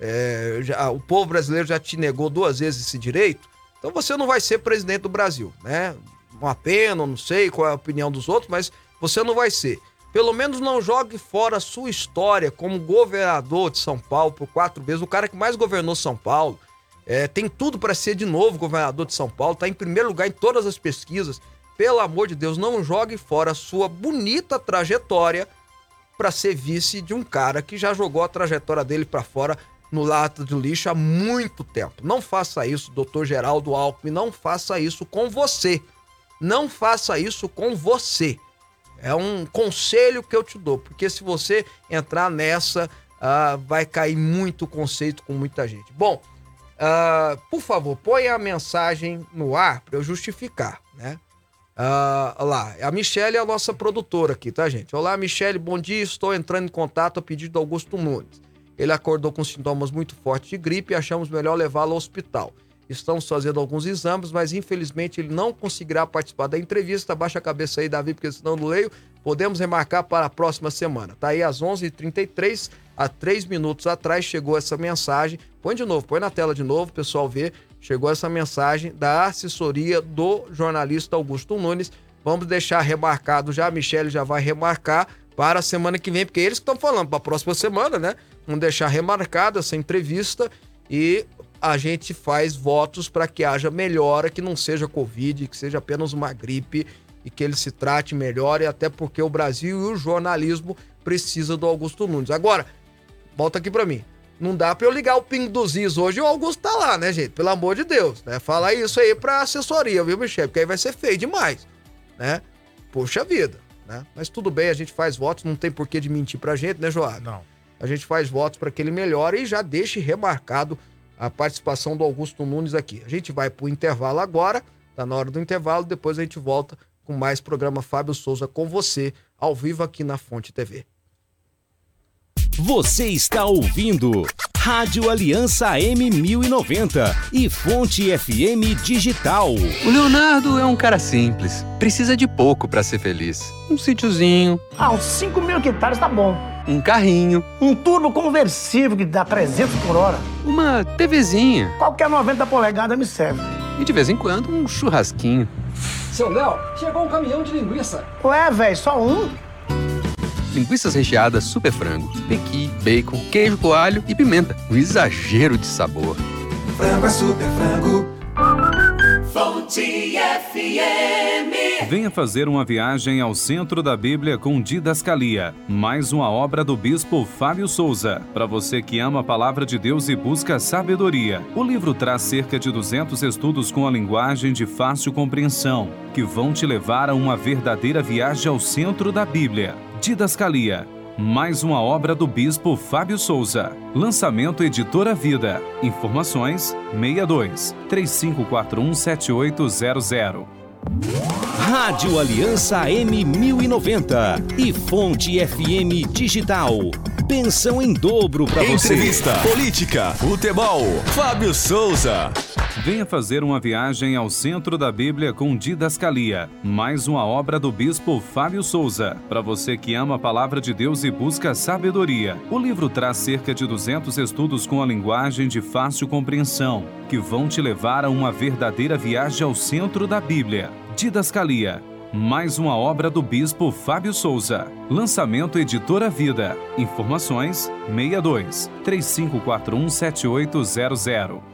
É, já, o povo brasileiro já te negou duas vezes esse direito. Então você não vai ser presidente do Brasil, né? Uma pena, não sei qual é a opinião dos outros, mas você não vai ser. Pelo menos não jogue fora a sua história como governador de São Paulo por quatro vezes, o cara que mais governou São Paulo. É, tem tudo para ser de novo governador de São Paulo, está em primeiro lugar em todas as pesquisas. Pelo amor de Deus, não jogue fora a sua bonita trajetória para ser vice de um cara que já jogou a trajetória dele para fora no lata de lixo há muito tempo. Não faça isso, doutor Geraldo Alckmin, não faça isso com você. Não faça isso com você. É um conselho que eu te dou, porque se você entrar nessa, uh, vai cair muito conceito com muita gente. Bom, uh, por favor, põe a mensagem no ar para eu justificar, né? Uh, lá, a Michelle é a nossa produtora aqui, tá, gente? Olá, Michelle, bom dia. Estou entrando em contato a pedido do Augusto Nunes. Ele acordou com sintomas muito fortes de gripe e achamos melhor levá-lo ao hospital. Estamos fazendo alguns exames, mas infelizmente ele não conseguirá participar da entrevista. Baixa a cabeça aí, Davi, porque senão não leio. Podemos remarcar para a próxima semana. Tá aí às 11h33, há três minutos atrás chegou essa mensagem. Põe de novo, põe na tela de novo, o pessoal vê. Chegou essa mensagem da assessoria do jornalista Augusto Nunes. Vamos deixar remarcado já, a Michelle já vai remarcar para a semana que vem, porque eles estão falando para a próxima semana, né? Vamos deixar remarcada essa entrevista e a gente faz votos para que haja melhora, que não seja Covid, que seja apenas uma gripe e que ele se trate melhor, e até porque o Brasil e o jornalismo precisa do Augusto Nunes. Agora, volta aqui para mim. Não dá para eu ligar o ping dos is hoje e o Augusto tá lá, né, gente? Pelo amor de Deus, né? Fala isso aí pra assessoria, viu, Michel? Porque aí vai ser feio demais, né? Puxa vida, né? Mas tudo bem, a gente faz votos, não tem porquê de mentir pra gente, né, Joab? Não. A gente faz votos para que ele melhore e já deixe remarcado a participação do Augusto Nunes aqui. A gente vai para o intervalo agora, tá na hora do intervalo, depois a gente volta com mais programa Fábio Souza com você, ao vivo aqui na Fonte TV. Você está ouvindo Rádio Aliança M1090 e Fonte FM Digital. O Leonardo é um cara simples, precisa de pouco para ser feliz. Um sítiozinho. Ah, uns 5 mil hectares tá bom um carrinho, um turbo conversível que dá 300 por hora, uma TVzinha. Qualquer 90 polegadas me serve. E de vez em quando um churrasquinho. Seu Léo, chegou um caminhão de linguiça. Ué, velho, só um? Linguiças recheadas super frango, pequi, bacon, queijo coalho e pimenta. Um exagero de sabor. Frango é super frango. Fonte FM. Venha fazer uma viagem ao centro da Bíblia com Didascalia, mais uma obra do bispo Fábio Souza. Para você que ama a palavra de Deus e busca sabedoria, o livro traz cerca de 200 estudos com a linguagem de fácil compreensão, que vão te levar a uma verdadeira viagem ao centro da Bíblia. Didascalia mais uma obra do Bispo Fábio Souza. Lançamento Editora Vida. Informações 62 3541 7800. Rádio Aliança M1090 e Fonte FM Digital. Pensão em dobro para você. Entrevista, política, futebol. Fábio Souza. Venha fazer uma viagem ao centro da Bíblia com Didascalia, mais uma obra do bispo Fábio Souza. Para você que ama a palavra de Deus e busca sabedoria, o livro traz cerca de 200 estudos com a linguagem de fácil compreensão, que vão te levar a uma verdadeira viagem ao centro da Bíblia. Didascalia, mais uma obra do bispo Fábio Souza. Lançamento Editora Vida. Informações 62 3541 7800.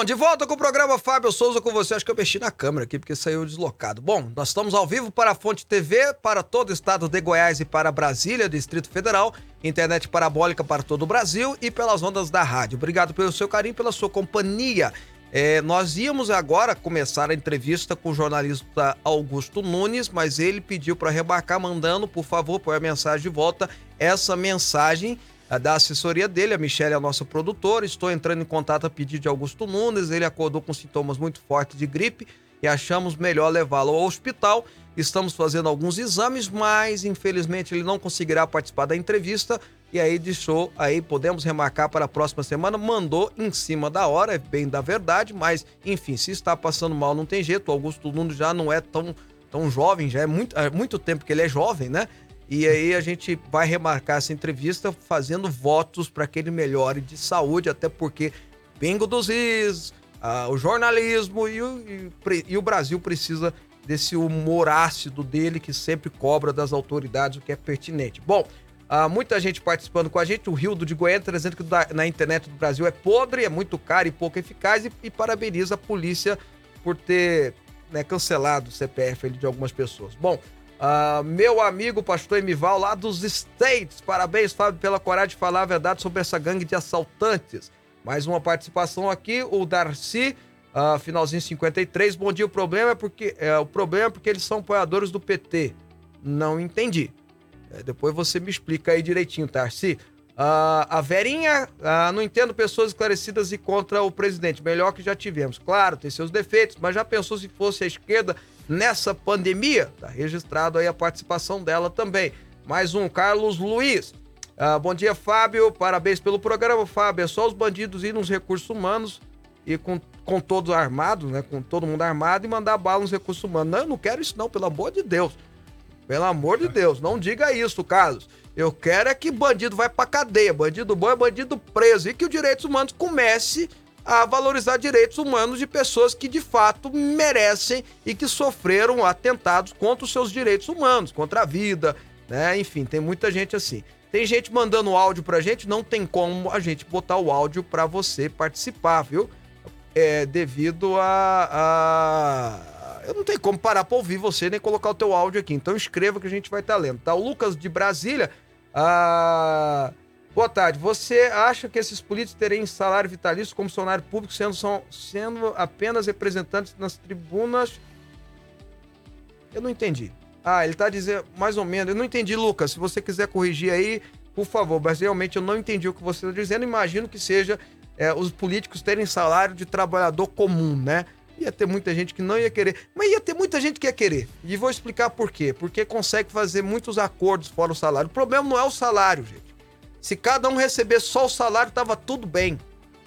Bom, de volta com o programa Fábio Souza com você. Acho que eu mexi na câmera aqui porque saiu deslocado. Bom, nós estamos ao vivo para a Fonte TV, para todo o estado de Goiás e para Brasília, Distrito Federal, internet parabólica para todo o Brasil e pelas ondas da rádio. Obrigado pelo seu carinho, pela sua companhia. É, nós íamos agora começar a entrevista com o jornalista Augusto Nunes, mas ele pediu para remarcar, mandando, por favor, por a mensagem de volta. Essa mensagem da assessoria dele, a Michelle é a nossa produtora. Estou entrando em contato a pedido de Augusto Nunes. Ele acordou com sintomas muito fortes de gripe e achamos melhor levá-lo ao hospital. Estamos fazendo alguns exames, mas infelizmente ele não conseguirá participar da entrevista. E aí deixou, aí podemos remarcar para a próxima semana. Mandou em cima da hora, é bem da verdade, mas enfim, se está passando mal, não tem jeito. O Augusto Nunes já não é tão, tão jovem, já é muito, é muito tempo que ele é jovem, né? E aí a gente vai remarcar essa entrevista fazendo votos para que ele melhore de saúde, até porque Bingo dos Is, ah, o jornalismo e o, e, e o Brasil precisa desse humor ácido dele que sempre cobra das autoridades o que é pertinente. Bom, ah, muita gente participando com a gente, o Rildo de Goiânia tá dizendo que na internet do Brasil é podre, é muito caro e pouco eficaz e, e parabeniza a polícia por ter né, cancelado o CPF de algumas pessoas. Bom, ah, meu amigo pastor Emival lá dos States, parabéns, Fábio, pela coragem de falar a verdade sobre essa gangue de assaltantes. Mais uma participação aqui, o Darcy, ah, finalzinho 53. Bom dia, o problema é porque é, o problema é porque eles são apoiadores do PT. Não entendi. É, depois você me explica aí direitinho, Darcy. Ah, a Verinha, ah, não entendo pessoas esclarecidas e contra o presidente. Melhor que já tivemos. Claro, tem seus defeitos, mas já pensou se fosse a esquerda nessa pandemia? Tá registrado aí a participação dela também. Mais um, Carlos Luiz. Ah, bom dia, Fábio. Parabéns pelo programa, Fábio. É só os bandidos ir nos recursos humanos e com, com todos armados, né? Com todo mundo armado e mandar bala nos recursos humanos. Não, eu não quero isso, não, pelo amor de Deus. Pelo amor de Deus, não diga isso, Carlos. Eu quero é que bandido vai pra cadeia. Bandido bom é bandido preso. E que os direitos humanos comece a valorizar direitos humanos de pessoas que de fato merecem e que sofreram atentados contra os seus direitos humanos, contra a vida, né? Enfim, tem muita gente assim. Tem gente mandando áudio pra gente, não tem como a gente botar o áudio pra você participar, viu? É devido a, a- Eu não tenho como parar pra ouvir você nem colocar o teu áudio aqui. Então escreva que a gente vai estar lendo. Tá? O Lucas de Brasília. ah, Boa tarde. Você acha que esses políticos terem salário vitalício como funcionário público sendo, são, sendo apenas representantes nas tribunas? Eu não entendi. Ah, ele tá dizendo mais ou menos. Eu não entendi, Lucas. Se você quiser corrigir aí, por favor. Mas realmente eu não entendi o que você está dizendo. Imagino que seja é, os políticos terem salário de trabalhador comum, né? Ia ter muita gente que não ia querer. Mas ia ter muita gente que ia querer. E vou explicar por quê. Porque consegue fazer muitos acordos fora o salário. O problema não é o salário, gente. Se cada um receber só o salário, tava tudo bem.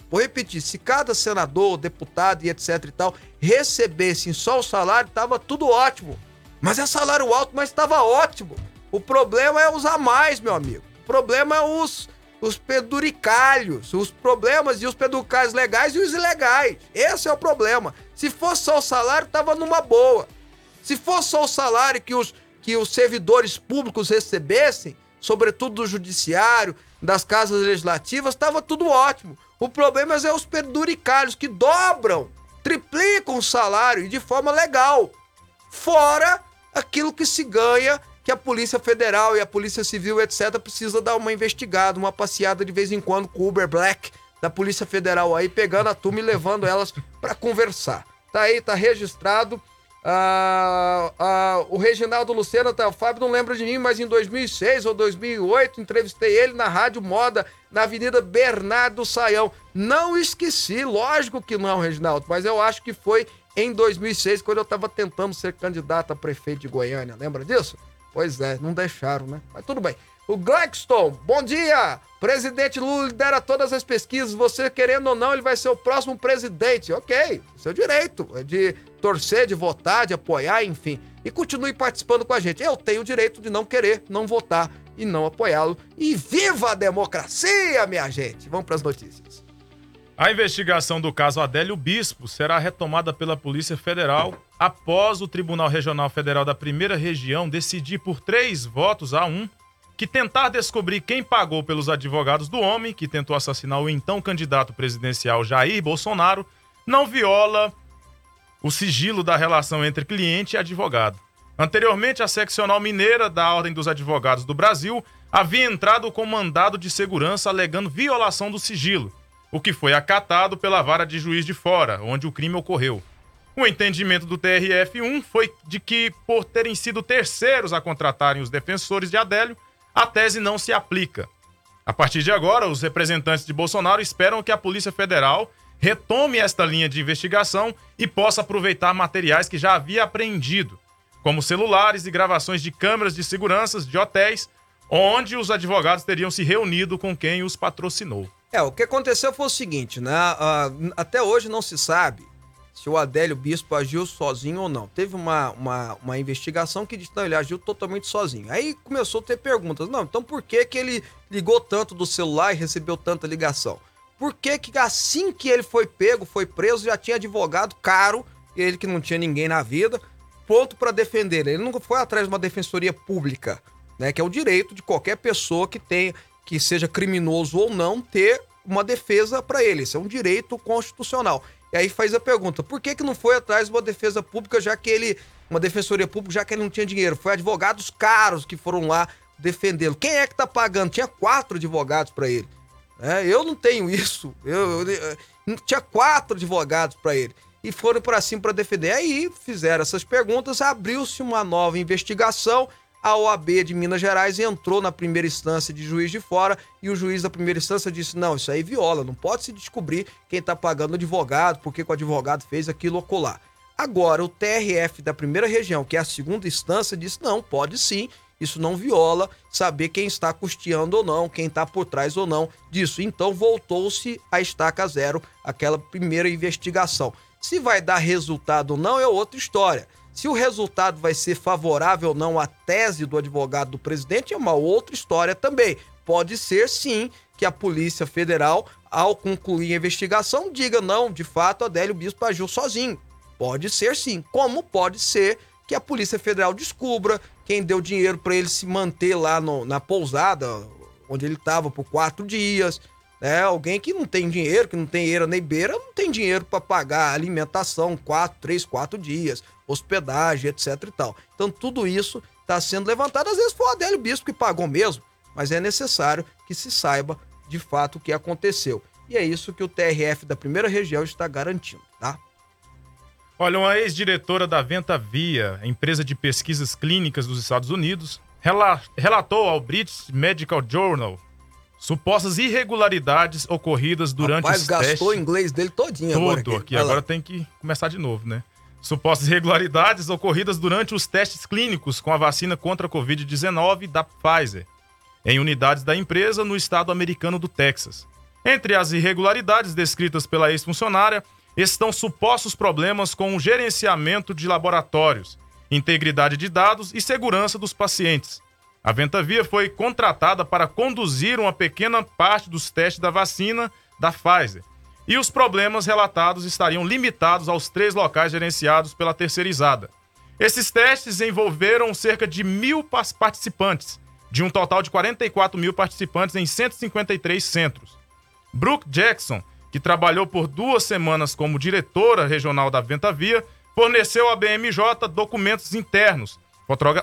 Vou repetir, se cada senador, deputado e etc e tal recebessem só o salário, tava tudo ótimo. Mas é salário alto, mas estava ótimo. O problema é os a mais, meu amigo. O problema é os os peduricalhos, os problemas e os peduricalhos legais e os ilegais. Esse é o problema. Se fosse só o salário, tava numa boa. Se fosse só o salário que os, que os servidores públicos recebessem, sobretudo do judiciário, das casas legislativas, estava tudo ótimo. O problema é os peduricalhos que dobram, triplicam o salário e de forma legal. Fora aquilo que se ganha que a Polícia Federal e a Polícia Civil, etc., precisa dar uma investigada, uma passeada de vez em quando com o Uber Black da Polícia Federal aí, pegando a turma e levando elas para conversar. Tá aí, tá registrado. Ah, ah, o Reginaldo Lucena, tá, o Fábio não lembra de mim, mas em 2006 ou 2008 entrevistei ele na Rádio Moda, na Avenida Bernardo Saião. Não esqueci, lógico que não, Reginaldo, mas eu acho que foi em 2006, quando eu estava tentando ser candidato a prefeito de Goiânia. Lembra disso? Pois é, não deixaram, né? Mas tudo bem. O Gladstone, bom dia! Presidente Lula lidera todas as pesquisas. Você, querendo ou não, ele vai ser o próximo presidente. Ok, seu direito é de torcer, de votar, de apoiar, enfim. E continue participando com a gente. Eu tenho o direito de não querer, não votar e não apoiá-lo. E viva a democracia, minha gente! Vamos para as notícias. A investigação do caso Adélio Bispo será retomada pela Polícia Federal após o Tribunal Regional Federal da Primeira Região decidir por três votos a um que tentar descobrir quem pagou pelos advogados do homem que tentou assassinar o então candidato presidencial Jair Bolsonaro não viola o sigilo da relação entre cliente e advogado. Anteriormente, a seccional mineira da Ordem dos Advogados do Brasil havia entrado com mandado de segurança alegando violação do sigilo o que foi acatado pela vara de juiz de fora, onde o crime ocorreu. O entendimento do TRF1 foi de que, por terem sido terceiros a contratarem os defensores de Adélio, a tese não se aplica. A partir de agora, os representantes de Bolsonaro esperam que a Polícia Federal retome esta linha de investigação e possa aproveitar materiais que já havia apreendido, como celulares e gravações de câmeras de segurança de hotéis, onde os advogados teriam se reunido com quem os patrocinou. É, o que aconteceu foi o seguinte, né? Uh, até hoje não se sabe se o Adélio Bispo agiu sozinho ou não. Teve uma, uma, uma investigação que disse que ele agiu totalmente sozinho. Aí começou a ter perguntas. Não, então por que, que ele ligou tanto do celular e recebeu tanta ligação? Por que, que assim que ele foi pego, foi preso, já tinha advogado caro, ele que não tinha ninguém na vida, pronto para defender. Ele nunca foi atrás de uma defensoria pública, né? Que é o direito de qualquer pessoa que tenha que seja criminoso ou não, ter uma defesa para ele. Isso é um direito constitucional. E aí faz a pergunta: por que, que não foi atrás de uma defesa pública, já que ele. Uma defensoria pública, já que ele não tinha dinheiro? Foi advogados caros que foram lá defendê-lo. Quem é que tá pagando? Tinha quatro advogados para ele. É, eu não tenho isso. Eu, eu, eu tinha quatro advogados para ele. E foram para cima para defender. Aí fizeram essas perguntas, abriu-se uma nova investigação a OAB de Minas Gerais entrou na primeira instância de juiz de fora e o juiz da primeira instância disse: não, isso aí viola, não pode se descobrir quem está pagando o advogado, porque o advogado fez aquilo ou colar. Agora, o TRF da primeira região, que é a segunda instância, disse: não, pode sim, isso não viola saber quem está custeando ou não, quem está por trás ou não disso. Então, voltou-se a estaca zero, aquela primeira investigação. Se vai dar resultado ou não é outra história. Se o resultado vai ser favorável ou não à tese do advogado do presidente é uma outra história também. Pode ser sim que a Polícia Federal, ao concluir a investigação, diga não, de fato, Adélio Bispo agiu sozinho. Pode ser sim. Como pode ser que a Polícia Federal descubra quem deu dinheiro para ele se manter lá no, na pousada onde ele estava por quatro dias. Né? Alguém que não tem dinheiro, que não tem eira nem beira, não tem dinheiro para pagar alimentação quatro, três, quatro dias hospedagem, etc e tal. Então tudo isso está sendo levantado. Às vezes foi o Adélio Bispo que pagou mesmo, mas é necessário que se saiba de fato o que aconteceu. E é isso que o TRF da primeira região está garantindo, tá? Olha, uma ex-diretora da Venta Via, empresa de pesquisas clínicas dos Estados Unidos, relatou ao British Medical Journal supostas irregularidades ocorridas durante Rapaz, os gastou testes. o inglês dele todinho Todo agora. aqui. aqui. Agora tem que começar de novo, né? supostas irregularidades ocorridas durante os testes clínicos com a vacina contra a Covid-19 da Pfizer, em unidades da empresa no estado americano do Texas. Entre as irregularidades descritas pela ex-funcionária estão supostos problemas com o gerenciamento de laboratórios, integridade de dados e segurança dos pacientes. A Ventavia foi contratada para conduzir uma pequena parte dos testes da vacina da Pfizer. E os problemas relatados estariam limitados aos três locais gerenciados pela terceirizada. Esses testes envolveram cerca de mil participantes, de um total de 44 mil participantes em 153 centros. Brooke Jackson, que trabalhou por duas semanas como diretora regional da Ventavia, forneceu à BMJ documentos internos,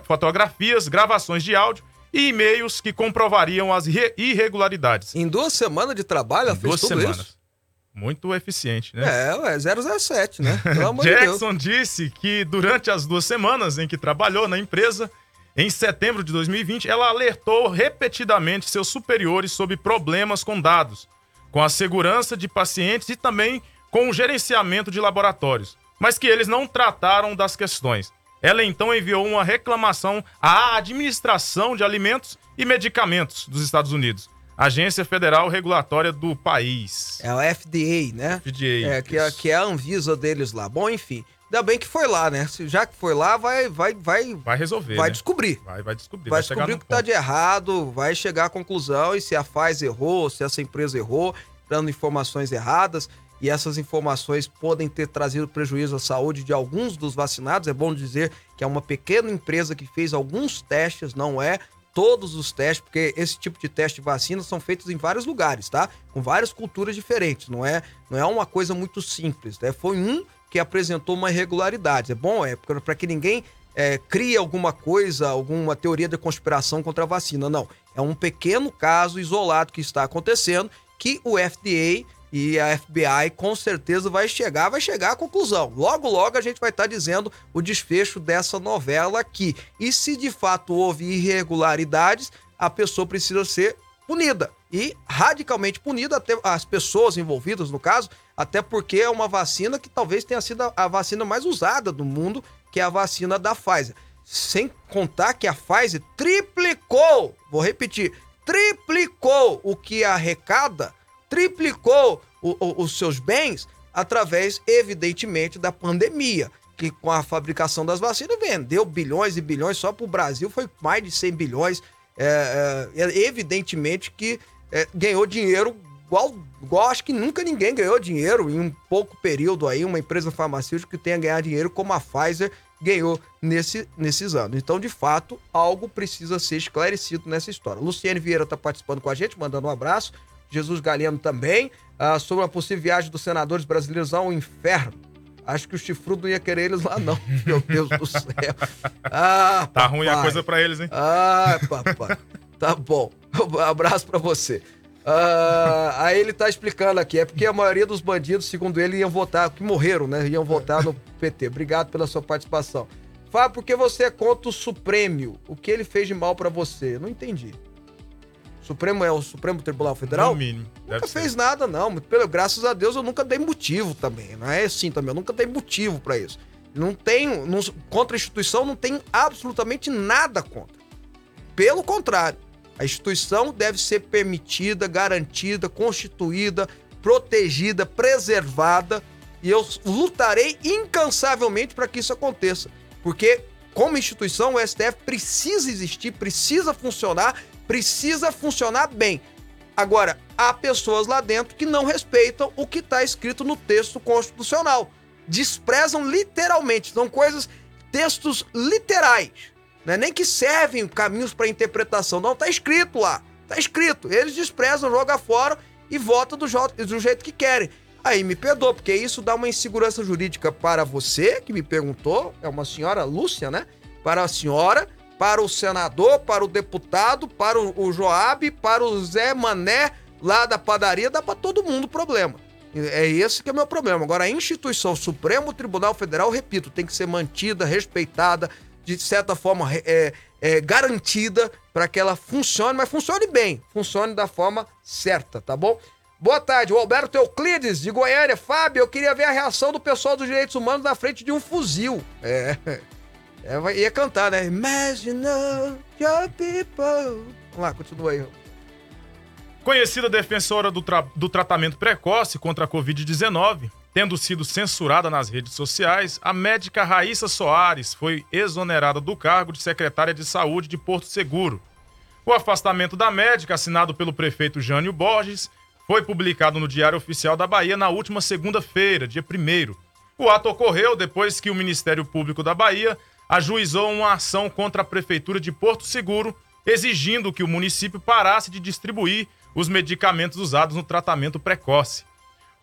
fotografias, gravações de áudio e e-mails que comprovariam as irregularidades. Em duas semanas de trabalho, em duas semanas. Isso? Muito eficiente, né? É, é 007, né? Jackson de disse que durante as duas semanas em que trabalhou na empresa, em setembro de 2020, ela alertou repetidamente seus superiores sobre problemas com dados, com a segurança de pacientes e também com o gerenciamento de laboratórios, mas que eles não trataram das questões. Ela então enviou uma reclamação à Administração de Alimentos e Medicamentos dos Estados Unidos, agência federal regulatória do país. É o FDA, né? FDA. É, que, é, que é a Anvisa deles lá. Bom, enfim. Ainda bem que foi lá, né? Já que foi lá, vai vai vai vai resolver, vai né? descobrir. Vai vai descobrir, vai, vai descobrir o que está de errado, vai chegar à conclusão e se a Pfizer errou, se essa empresa errou, dando informações erradas e essas informações podem ter trazido prejuízo à saúde de alguns dos vacinados. É bom dizer que é uma pequena empresa que fez alguns testes, não é todos os testes, porque esse tipo de teste de vacina são feitos em vários lugares, tá? Com várias culturas diferentes, não é, não é uma coisa muito simples, né? Foi um que apresentou uma irregularidade. É bom, é para que ninguém é, crie alguma coisa, alguma teoria de conspiração contra a vacina. Não. É um pequeno caso isolado que está acontecendo que o FDA e a FBI com certeza vai chegar, vai chegar à conclusão. Logo, logo a gente vai estar tá dizendo o desfecho dessa novela aqui. E se de fato houve irregularidades, a pessoa precisa ser punida e radicalmente punida até as pessoas envolvidas no caso, até porque é uma vacina que talvez tenha sido a vacina mais usada do mundo, que é a vacina da Pfizer. Sem contar que a Pfizer triplicou, vou repetir, triplicou o que arrecada triplicou o, o, os seus bens através, evidentemente, da pandemia. Que com a fabricação das vacinas vendeu bilhões e bilhões, só para o Brasil foi mais de 100 bilhões. É, é, evidentemente que é, ganhou dinheiro igual, igual acho que nunca ninguém ganhou dinheiro em um pouco período aí, uma empresa farmacêutica que tenha ganhado dinheiro como a Pfizer ganhou nesse, nesses anos. Então, de fato, algo precisa ser esclarecido nessa história. Luciane Vieira está participando com a gente, mandando um abraço. Jesus Galeno também, ah, sobre uma possível viagem dos senadores brasileiros ao inferno. Acho que o chifrudo não ia querer eles lá, não. Meu Deus do céu. Ah, tá ruim a coisa para eles, hein? Ah, papai. Tá bom. Um abraço para você. Ah, aí ele tá explicando aqui, é porque a maioria dos bandidos, segundo ele, iam votar, que morreram, né? Iam votar no PT. Obrigado pela sua participação. Fábio, por que você é contra o Supremo? O que ele fez de mal para você? Não entendi. Supremo é o Supremo Tribunal Federal? No mínimo. Nunca fez nada, não. Pelo, graças a Deus eu nunca dei motivo também. Não é assim também. Eu nunca dei motivo para isso. Não tenho. Não, contra a instituição, não tenho absolutamente nada contra. Pelo contrário, a instituição deve ser permitida, garantida, constituída, protegida, preservada. E eu lutarei incansavelmente para que isso aconteça. Porque, como instituição, o STF precisa existir, precisa funcionar precisa funcionar bem. Agora, há pessoas lá dentro que não respeitam o que está escrito no texto constitucional. Desprezam literalmente. São coisas, textos literais. Não é nem que servem caminhos para interpretação. Não, está escrito lá. Está escrito. Eles desprezam, jogam fora e votam do, do jeito que querem. Aí me perdoa, porque isso dá uma insegurança jurídica para você, que me perguntou, é uma senhora Lúcia, né? Para a senhora para o senador, para o deputado, para o, o Joab, para o Zé Mané lá da padaria, dá para todo mundo problema. É esse que é o meu problema. Agora, a instituição Supremo Tribunal Federal, repito, tem que ser mantida, respeitada, de certa forma é, é, garantida para que ela funcione, mas funcione bem, funcione da forma certa, tá bom? Boa tarde, o Alberto Euclides, de Goiânia. Fábio, eu queria ver a reação do pessoal dos direitos humanos na frente de um fuzil. É. É, ia cantar, né? Imagine your people. Vamos lá, continua aí. Conhecida defensora do, tra do tratamento precoce contra a Covid-19, tendo sido censurada nas redes sociais, a médica Raíssa Soares foi exonerada do cargo de secretária de saúde de Porto Seguro. O afastamento da médica, assinado pelo prefeito Jânio Borges, foi publicado no Diário Oficial da Bahia na última segunda-feira, dia 1 O ato ocorreu depois que o Ministério Público da Bahia ajuizou uma ação contra a Prefeitura de Porto Seguro, exigindo que o município parasse de distribuir os medicamentos usados no tratamento precoce.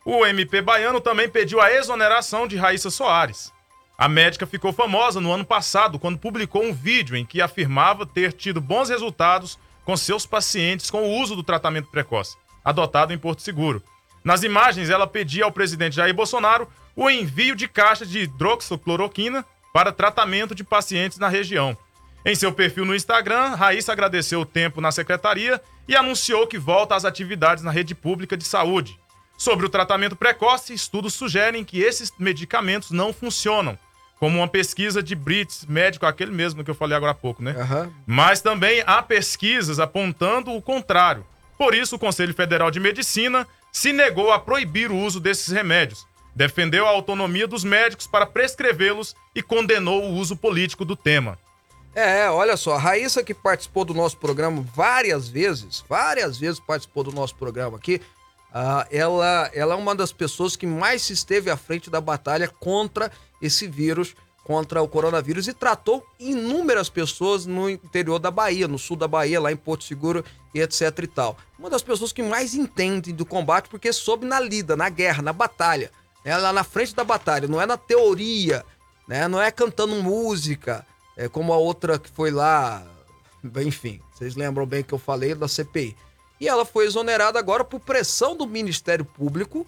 O MP baiano também pediu a exoneração de Raíssa Soares. A médica ficou famosa no ano passado quando publicou um vídeo em que afirmava ter tido bons resultados com seus pacientes com o uso do tratamento precoce, adotado em Porto Seguro. Nas imagens, ela pedia ao presidente Jair Bolsonaro o envio de caixas de hidroxicloroquina para tratamento de pacientes na região. Em seu perfil no Instagram, Raíssa agradeceu o tempo na secretaria e anunciou que volta às atividades na rede pública de saúde. Sobre o tratamento precoce, estudos sugerem que esses medicamentos não funcionam como uma pesquisa de Brits, médico, aquele mesmo que eu falei agora há pouco, né? Uhum. Mas também há pesquisas apontando o contrário. Por isso, o Conselho Federal de Medicina se negou a proibir o uso desses remédios, defendeu a autonomia dos médicos para prescrevê-los e condenou o uso político do tema. É, olha só, a Raíssa que participou do nosso programa várias vezes, várias vezes participou do nosso programa aqui, uh, ela, ela é uma das pessoas que mais se esteve à frente da batalha contra esse vírus contra o coronavírus e tratou inúmeras pessoas no interior da Bahia, no sul da Bahia, lá em Porto Seguro e etc e tal. Uma das pessoas que mais entendem do combate porque soube na lida, na guerra, na batalha, lá na frente da batalha, não é na teoria, né? não é cantando música, é como a outra que foi lá, enfim, vocês lembram bem que eu falei da CPI. E ela foi exonerada agora por pressão do Ministério Público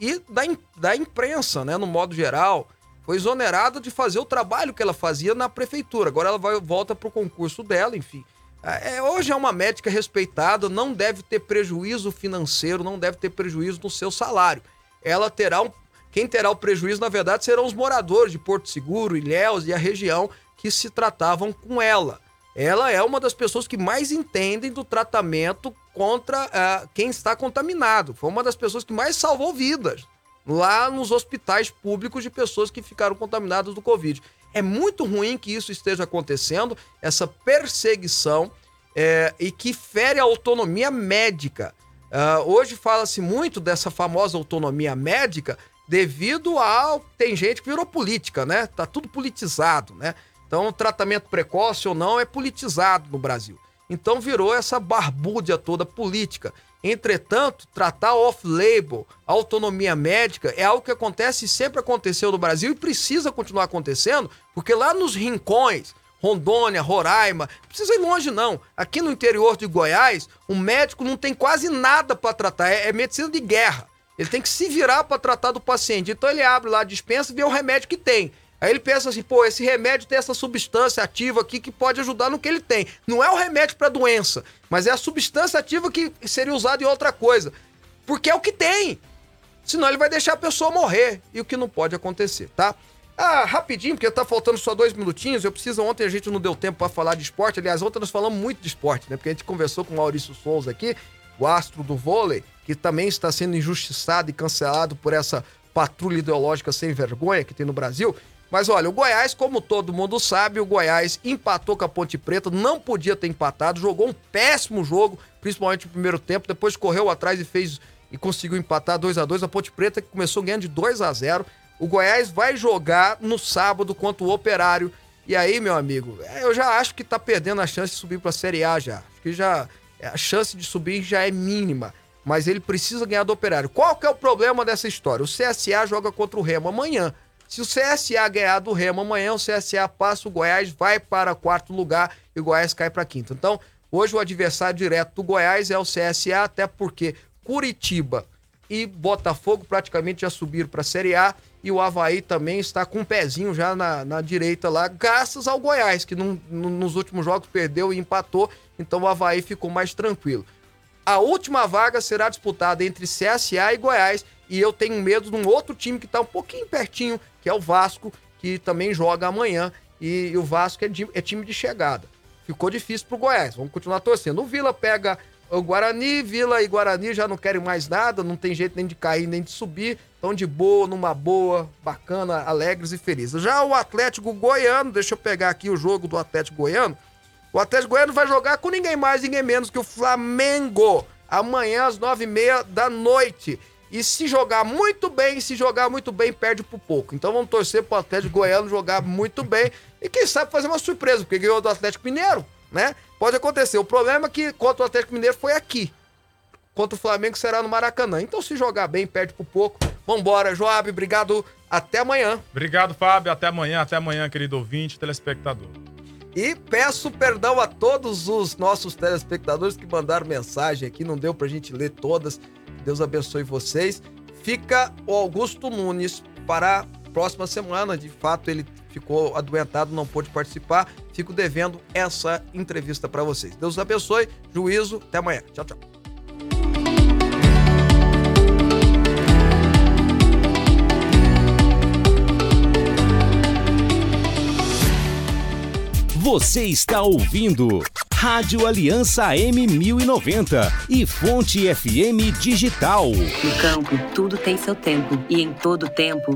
e da, da imprensa, né, no modo geral foi exonerada de fazer o trabalho que ela fazia na prefeitura. Agora ela vai, volta para o concurso dela, enfim. É, é, hoje é uma médica respeitada, não deve ter prejuízo financeiro, não deve ter prejuízo no seu salário. Ela terá um. Quem terá o prejuízo, na verdade, serão os moradores de Porto Seguro, Ilhéus e a região que se tratavam com ela. Ela é uma das pessoas que mais entendem do tratamento contra uh, quem está contaminado. Foi uma das pessoas que mais salvou vidas lá nos hospitais públicos de pessoas que ficaram contaminadas do Covid. É muito ruim que isso esteja acontecendo, essa perseguição, é, e que fere a autonomia médica. Uh, hoje fala-se muito dessa famosa autonomia médica devido a. Tem gente que virou política, né? Tá tudo politizado, né? Então, tratamento precoce ou não é politizado no Brasil. Então virou essa barbúrdia toda política. Entretanto, tratar off-label, autonomia médica, é algo que acontece e sempre aconteceu no Brasil e precisa continuar acontecendo, porque lá nos rincões, Rondônia, Roraima, não precisa ir longe não. Aqui no interior de Goiás, o médico não tem quase nada para tratar, é, é, medicina de guerra. Ele tem que se virar para tratar do paciente. Então ele abre lá a dispensa e vê o remédio que tem. Aí ele pensa assim, pô, esse remédio tem essa substância ativa aqui que pode ajudar no que ele tem. Não é o remédio para doença, mas é a substância ativa que seria usada em outra coisa. Porque é o que tem. Senão ele vai deixar a pessoa morrer. E o que não pode acontecer, tá? Ah, rapidinho, porque tá faltando só dois minutinhos. Eu preciso. Ontem a gente não deu tempo para falar de esporte. Aliás, ontem nós falamos muito de esporte, né? Porque a gente conversou com o Maurício Souza aqui, o astro do vôlei, que também está sendo injustiçado e cancelado por essa patrulha ideológica sem vergonha que tem no Brasil. Mas olha, o Goiás, como todo mundo sabe, o Goiás empatou com a Ponte Preta, não podia ter empatado, jogou um péssimo jogo, principalmente no primeiro tempo, depois correu atrás e fez e conseguiu empatar 2 a 2 A Ponte Preta começou ganhando de 2 a 0 O Goiás vai jogar no sábado contra o Operário. E aí, meu amigo, é, eu já acho que tá perdendo a chance de subir para a Série A já. Acho que já a chance de subir já é mínima. Mas ele precisa ganhar do Operário. Qual que é o problema dessa história? O CSA joga contra o Remo amanhã. Se o CSA ganhar do Remo amanhã, o CSA passa o Goiás, vai para quarto lugar e o Goiás cai para quinto. Então, hoje o adversário direto do Goiás é o CSA, até porque Curitiba e Botafogo praticamente já subiram para a Série A e o Havaí também está com um pezinho já na, na direita lá, graças ao Goiás, que num, nos últimos jogos perdeu e empatou, então o Havaí ficou mais tranquilo. A última vaga será disputada entre CSA e Goiás e eu tenho medo de um outro time que está um pouquinho pertinho, que é o Vasco, que também joga amanhã. E, o Vasco é, de, é, time de chegada. Ficou difícil pro Goiás. Vamos continuar torcendo. O Vila pega o Guarani, Vila e Guarani já não querem mais nada, não tem jeito nem de cair nem de subir. Estão de boa, numa boa, bacana, alegres e felizes. Já o Atlético Goiano, deixa eu pegar aqui o jogo do Atlético Goiano. O Atlético Goiano vai jogar com ninguém mais, ninguém menos que o Flamengo. Amanhã às nove e meia da noite. E se jogar muito bem, se jogar muito bem, perde por pouco. Então vamos torcer pro Atlético Goiano jogar muito bem. E quem sabe fazer uma surpresa, porque ganhou do Atlético Mineiro, né? Pode acontecer. O problema é que contra o Atlético Mineiro foi aqui. Contra o Flamengo será no Maracanã. Então se jogar bem, perde por pouco. Vambora, Joab. Obrigado. Até amanhã. Obrigado, Fábio. Até amanhã. Até amanhã, querido ouvinte, telespectador. E peço perdão a todos os nossos telespectadores que mandaram mensagem aqui, não deu pra gente ler todas. Deus abençoe vocês. Fica o Augusto Nunes para a próxima semana. De fato, ele ficou adoentado, não pôde participar. Fico devendo essa entrevista para vocês. Deus abençoe, juízo, até amanhã. Tchau, tchau. Você está ouvindo Rádio Aliança M1090 e Fonte FM Digital. No campo, tudo tem seu tempo e em todo tempo